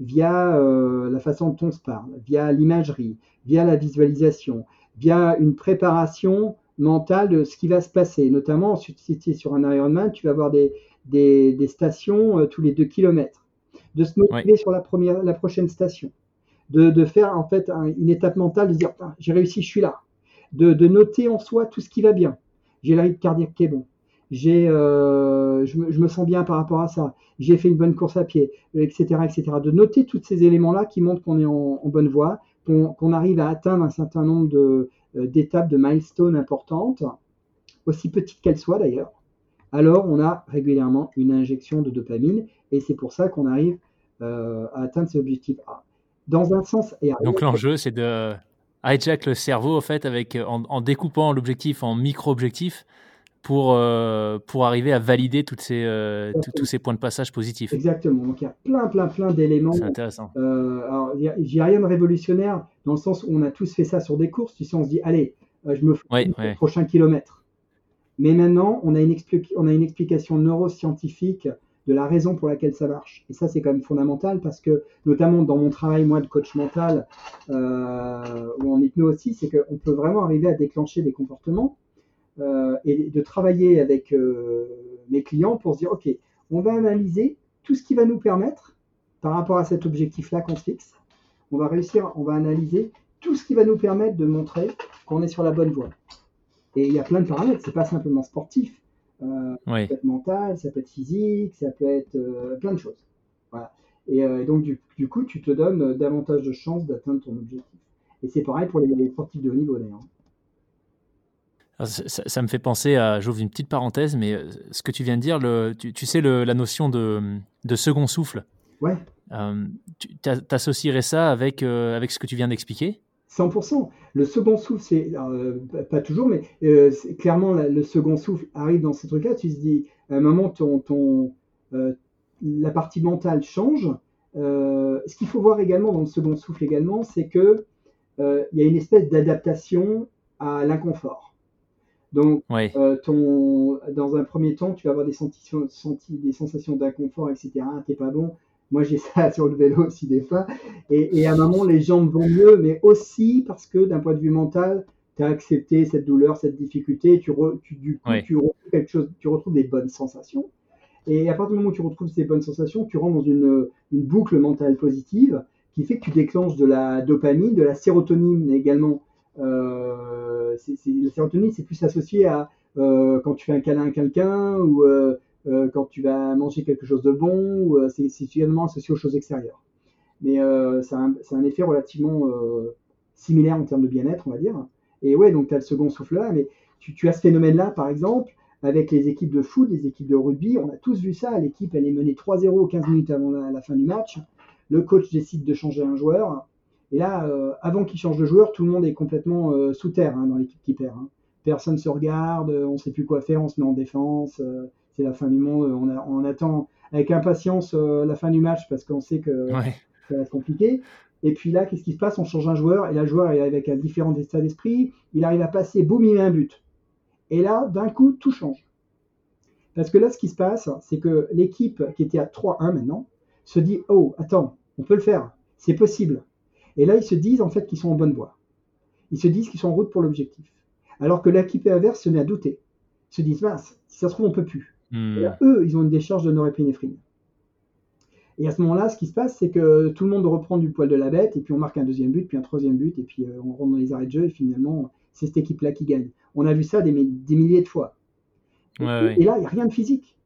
via euh, la façon dont on se parle, via l'imagerie, via la visualisation, via une préparation mental de ce qui va se passer. Notamment, si tu es sur un Ironman, tu vas avoir des, des, stations euh, tous les deux kilomètres. De se motiver sur la, première, la prochaine station. De, de faire en fait une étape mentale, de dire j'ai réussi, je suis là. De, de, noter en soi tout ce qui va bien. J'ai la rythme cardiaque qui est bon. J'ai, euh, je, me, je, me, sens bien par rapport à ça. J'ai fait une bonne course à pied, etc., etc. De noter tous ces éléments-là qui montrent qu'on est en, en bonne voie, qu'on arrive à atteindre un certain nombre de, euh, d'étapes, de milestones importantes, aussi petites qu'elles soient d'ailleurs, alors on a régulièrement une injection de dopamine et c'est pour ça qu'on arrive euh, à atteindre ces objectifs A. Dans un sens et Donc l'enjeu c'est de hijack le cerveau en fait avec en, découpant l'objectif en micro-objectifs pour, euh, pour arriver à valider toutes ces, tous ces points de passage positifs. Exactement. Donc il y a plein, plein, plein d'éléments. C'est intéressant. alors, il n'y a, rien de révolutionnaire dans le sens où on a tous fait ça sur des courses. Tu sais, on se dit, allez, je me fais le prochain kilomètre. Mais maintenant, on a, une on a une explication neuroscientifique de la raison pour laquelle ça marche. Et ça, c'est quand même fondamental parce que, notamment dans mon travail, moi, de coach mental euh, ou en hypno aussi, c'est qu'on peut vraiment arriver à déclencher des comportements euh, et de travailler avec euh, mes clients pour se dire, OK, on va analyser tout ce qui va nous permettre, par rapport à cet objectif-là qu'on se fixe, on va réussir, on va analyser tout ce qui va nous permettre de montrer qu'on est sur la bonne voie. Et il y a plein de paramètres, c'est pas simplement sportif. Euh, ça peut être mental, ça peut être physique, ça peut être euh, plein de choses. Voilà. Et, euh, donc, du, coup, tu te donnes davantage de chances d'atteindre ton objectif. Et c'est pareil pour les, sportifs de haut niveau d'ailleurs. Ça, me fait penser à, j'ouvre une petite parenthèse, mais ce que tu viens de dire, le, tu, sais la notion de, de, second souffle. Ouais. tu associerais ça avec, avec ce que tu viens d'expliquer? 100%. Le second souffle, c'est euh, pas toujours, mais euh, clairement le second souffle arrive dans ce truc-là. Tu te dis, à un moment, ton, ton euh, la partie mentale change. ce qu'il faut voir également dans le second souffle également, c'est que il y a une espèce d'adaptation à l'inconfort. Donc, ton, dans un premier temps, tu vas avoir des, sensations, des sensations d'inconfort, etc. T'es pas bon moi, j'ai ça sur le vélo aussi des fois. Et, à un moment, les jambes vont mieux, mais aussi parce que d'un point de vue mental, tu as accepté cette douleur, cette difficulté, tu, tu du coup, tu, retrouves quelque chose, tu retrouves des bonnes sensations. Et à partir du moment où tu retrouves ces bonnes sensations, tu rentres dans une, une boucle mentale positive qui fait que tu déclenches de la dopamine, de la sérotonine également. Euh, la sérotonine, c'est plus associé à euh, quand tu fais un câlin à quelqu'un ou euh, euh, quand tu vas manger quelque chose de bon, ou euh, c'est finalement associé aux choses extérieures. Mais euh, c'est un, un, effet relativement similaire en termes de bien-être, on va dire. Et ouais, donc tu as le second souffle là, mais tu, tu as ce phénomène-là, par exemple, avec les équipes de foot, les équipes de rugby, on a tous vu ça. L'équipe, elle est menée 3-0 15 minutes avant la, fin du match. Le coach décide de changer un joueur. Et là, avant qu'il change de joueur, tout le monde est complètement sous terre hein, dans l'équipe qui perd. Hein. Personne se regarde, on ne sait plus quoi faire, on se met en défense c'est la fin du monde. On, attend avec impatience euh, la fin du match parce qu'on sait que ça va être compliqué. Et puis là, qu'est-ce qui se passe? On change un joueur et là, le joueur est avec un différent état d'esprit. Il arrive à passer, boum, il met un but. Et là, d'un coup, tout change. Parce que là, ce qui se passe, c'est que l'équipe qui était à 3-1 maintenant se dit Oh, attends, on peut le faire, c'est possible. Et là, ils se disent en fait qu'ils sont en bonne voie. Ils se disent qu'ils sont en route pour l'objectif. Alors que l'équipe adverse se met à douter. Ils se disent, mince, si ça se trouve, on peut plus. Hmm. Là, eux, ils ont une décharge de norépinéphrine. Et à ce moment-là, ce qui se passe, c'est que tout le monde reprend du poil de la bête, et puis on marque un deuxième but, puis un troisième but, et puis euh, on rentre dans les arrêts de jeu, et finalement, c'est cette équipe-là qui gagne. On a vu ça des, mi- des milliers de fois. Et, Ouais, ouais. et là, il n'y a rien de physique.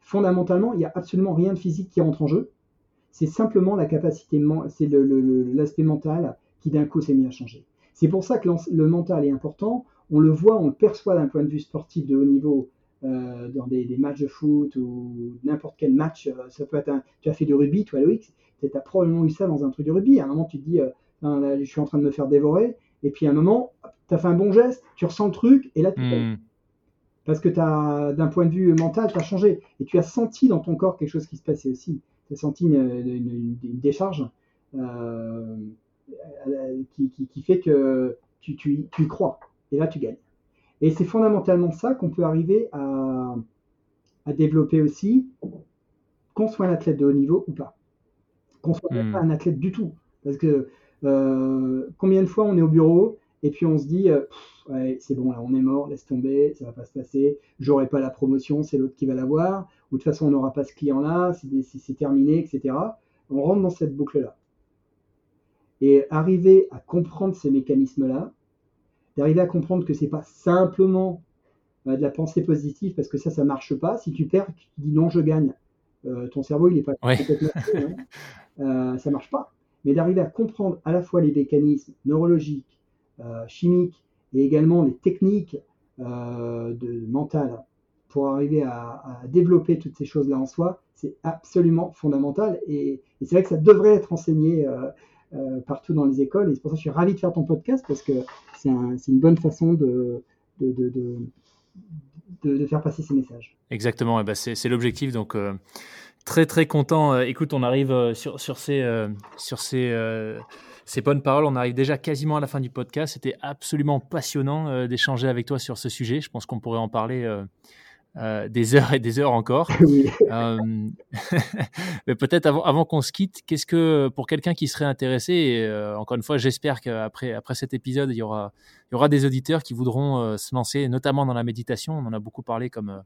Fondamentalement, il n'y a absolument rien de physique qui rentre en jeu. C'est simplement la capacité, c'est l'aspect mental qui d'un coup s'est mis à changer. C'est pour ça que le mental est important. On le voit, on le perçoit d'un point de vue sportif de haut niveau euh, dans des, des matchs de foot ou n'importe quel match. euh, Ça peut être un, tu as fait du rugby, toi Loïc, tu as probablement eu ça dans un truc de rugby. À un moment, tu te dis, euh, là, je suis en train de me faire dévorer. Et puis à un moment, tu as fait un bon geste, tu ressens le truc, et là, tu Hmm. parce que t'as, d'un point de vue mental, tu as changé. Et tu as senti dans ton corps quelque chose qui se passait aussi. Tu as senti une, une- une- une décharge euh, qui, qui- qui fait que tu, tu, y- tu y crois. Et là, tu gagnes. Et c'est fondamentalement ça qu'on peut arriver à, à développer aussi, qu'on soit un athlète de haut niveau ou pas. Qu'on soit Hmm. pas un athlète du tout. Parce que euh, combien de fois on est au bureau et puis on se dit, euh, ouais, c'est bon, là, on est mort, laisse tomber, ça va pas se passer, j'aurai pas la promotion, c'est l'autre qui va l'avoir, ou de toute façon, on n'aura pas ce client-là, c'est terminé, etc. On rentre dans cette boucle-là. Et arriver à comprendre ces mécanismes-là, d'arriver à comprendre que c'est pas simplement de la pensée positive, parce que ça, ça marche pas. Si tu perds, tu dis non, je gagne. Euh, ton cerveau, il est pas Ouais. complètement fou, hein. Euh, ça marche pas. Mais d'arriver à comprendre à la fois les mécanismes neurologiques, euh, chimiques et également les techniques euh, de mentales pour arriver à, à développer toutes ces choses-là en soi, c'est absolument fondamental. Et, et c'est vrai que ça devrait être enseigné euh, partout dans les écoles. Et c'est pour ça que je suis ravi de faire ton podcast parce que c'est un- c'est une bonne façon de, faire passer ces messages. Exactement, et ben c'est l'objectif. Donc, euh, très très content. Euh, écoute, on arrive sur, ces, bonnes paroles. On arrive déjà quasiment à la fin du podcast. C'était absolument passionnant d'échanger avec toi sur ce sujet. Je pense qu'on pourrait en parler euh, des heures et des heures encore. Euh, mais peut-être avant, avant qu'on se quitte, qu'est-ce que pour quelqu'un qui serait intéressé, et euh, encore une fois, j'espère qu'après après cet épisode, il y aura, il y aura des auditeurs qui voudront se lancer, notamment dans la méditation. On en a beaucoup parlé comme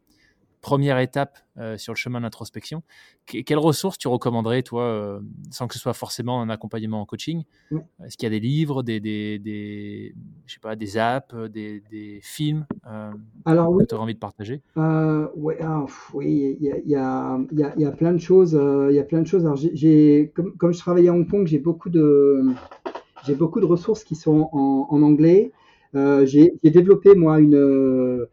première étape euh, sur le chemin d'introspection. Que- quelles ressources tu recommanderais, toi, euh, sans que ce soit forcément un accompagnement en coaching? Ouais. Est-ce qu'il y a des livres, des, des, des, je sais pas, des apps, des, des films euh, Alors oui, que tu aurais envie de partager? Ouais, ah, pff, oui, il y a, y, a, y, a, y a plein de choses. il y a plein de choses. Alors, j'ai, comme, comme je travaille à Hong Kong, j'ai beaucoup de, beaucoup de ressources qui sont en, en anglais. J'ai développé moi une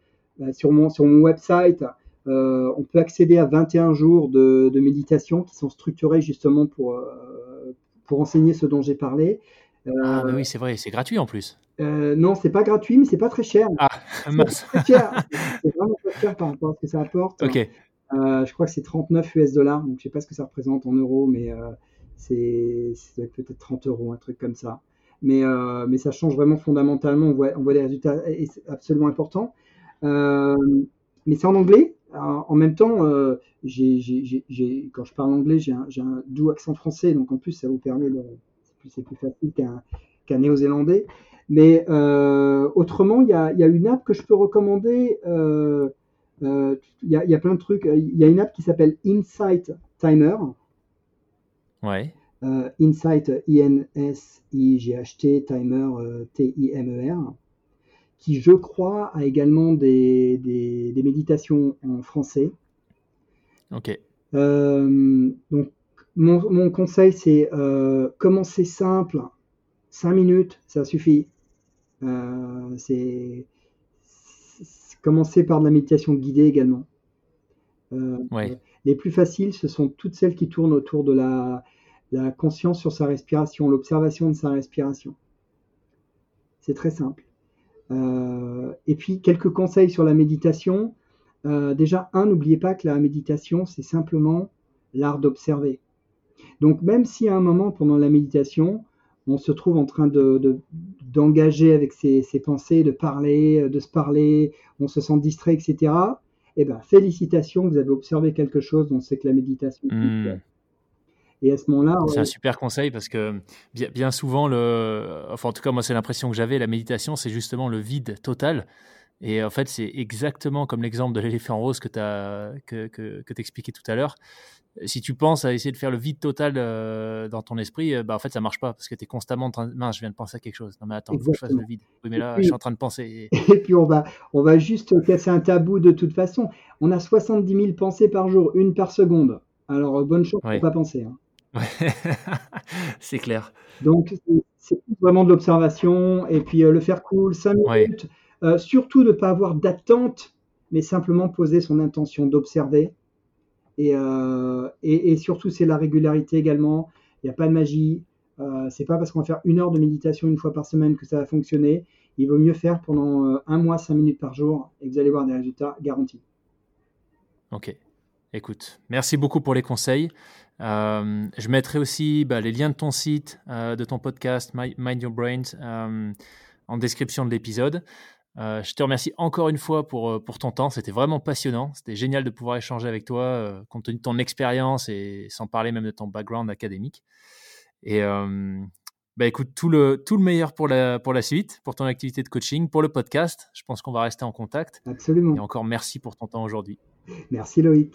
sur mon sur mon website. Euh, on peut accéder à 21 jours de, de méditation qui sont structurés justement pour euh, pour enseigner ce dont j'ai parlé. Euh, Ah, mais oui, c'est vrai, c'est gratuit en plus. non, c'est pas gratuit, mais c'est pas très cher. Ah, C'est mince. pas très cher. C'est vraiment pas cher par rapport à ce que ça apporte. Ok. Je crois que c'est 39 US dollars, donc je sais pas ce que ça représente en euros, mais c'est peut-être 30 euros, un truc comme ça. Mais, mais ça change vraiment fondamentalement, on voit, on voit des résultats et absolument important. Euh, mais c'est en anglais. En même temps, euh, quand je parle anglais, j'ai un, doux accent français, donc en plus ça vous permet de. C'est plus, facile qu'un néo-zélandais. Mais euh, autrement, il y a, il y a une app que je peux recommander. euh, euh, Il y, a, y a plein de trucs. Il y a une app qui s'appelle Insight Timer. Ouais. Insight, I-N-S-I-G-H-T, Timer, T-I-M-E-R, qui, je crois, a également des, des- des méditations en français. Ok. Euh, donc, mon, mon conseil, c'est euh, commencer simple, 5 minutes, ça suffit. Euh, c'est commencer par de la méditation guidée également. Euh, Ouais. Les plus faciles, ce sont toutes celles qui tournent autour de la, la conscience sur sa respiration, l'observation de sa respiration. C'est très simple. Euh, et puis, quelques conseils sur la méditation. Euh, déjà, un, n'oubliez pas que la méditation, c'est simplement l'art d'observer. Donc, même si à un moment, pendant la méditation, on se trouve en train de, de- d'engager avec ses, ses pensées, de parler, de se parler, on se sent distrait, etc., eh ben, félicitations, vous avez observé quelque chose, on sait que la méditation. Hmm. Et à ce moment-là, c'est un super conseil parce que bien, souvent, le, enfin en tout cas moi c'est l'impression que j'avais, la méditation c'est justement le vide total. Et en fait c'est exactement comme l'exemple de l'éléphant rose que tu que, que, que expliqué tout à l'heure. Si tu penses à essayer de faire le vide total euh, dans ton esprit, euh, bah en fait ça marche pas parce que tu es constamment en train de... Mince, je viens de penser à quelque chose. Non mais attends, il faut que je fasse le vide. Oui mais là je suis en train de penser. Et puis on va, on va juste casser un tabou de toute façon. On a 70 000 pensées par jour, une par seconde. Alors bonne chance pour pas penser. Hein. c'est clair. Donc, c'est vraiment de l'observation et puis euh, le faire cool, 5 minutes. Euh, surtout ne pas avoir d'attente, mais simplement poser son intention d'observer. Et, euh, et, surtout, c'est la régularité également. Il n'y a pas de magie. c'est pas parce qu'on va faire une heure de méditation une fois par semaine que ça va fonctionner. Il vaut mieux faire pendant un mois, 5 minutes par jour et vous allez voir des résultats garantis. Ok. Écoute, merci beaucoup pour les conseils. Euh, je mettrai aussi bah, les liens de ton site, euh, de ton podcast, Mind Your Brains, euh, en description de l'épisode. je te remercie encore une fois pour, pour ton temps. C'était vraiment passionnant. C'était génial de pouvoir échanger avec toi, compte tenu de ton expérience et sans parler même de ton background académique. Et bah, écoute, tout le, tout le meilleur pour la, pour la suite, pour ton activité de coaching, pour le podcast. Je pense qu'on va rester en contact. Absolument. Et encore merci pour ton temps aujourd'hui. Merci Loïc.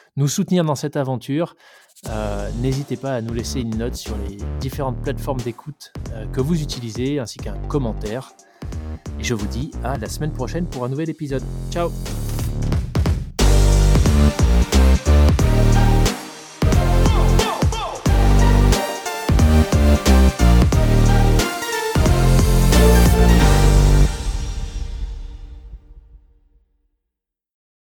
nous soutenir dans cette aventure, euh, n'hésitez pas à nous laisser une note sur les différentes plateformes d'écoute euh, que vous utilisez, ainsi qu'un commentaire. Et je vous dis à la semaine prochaine pour un nouvel épisode. Ciao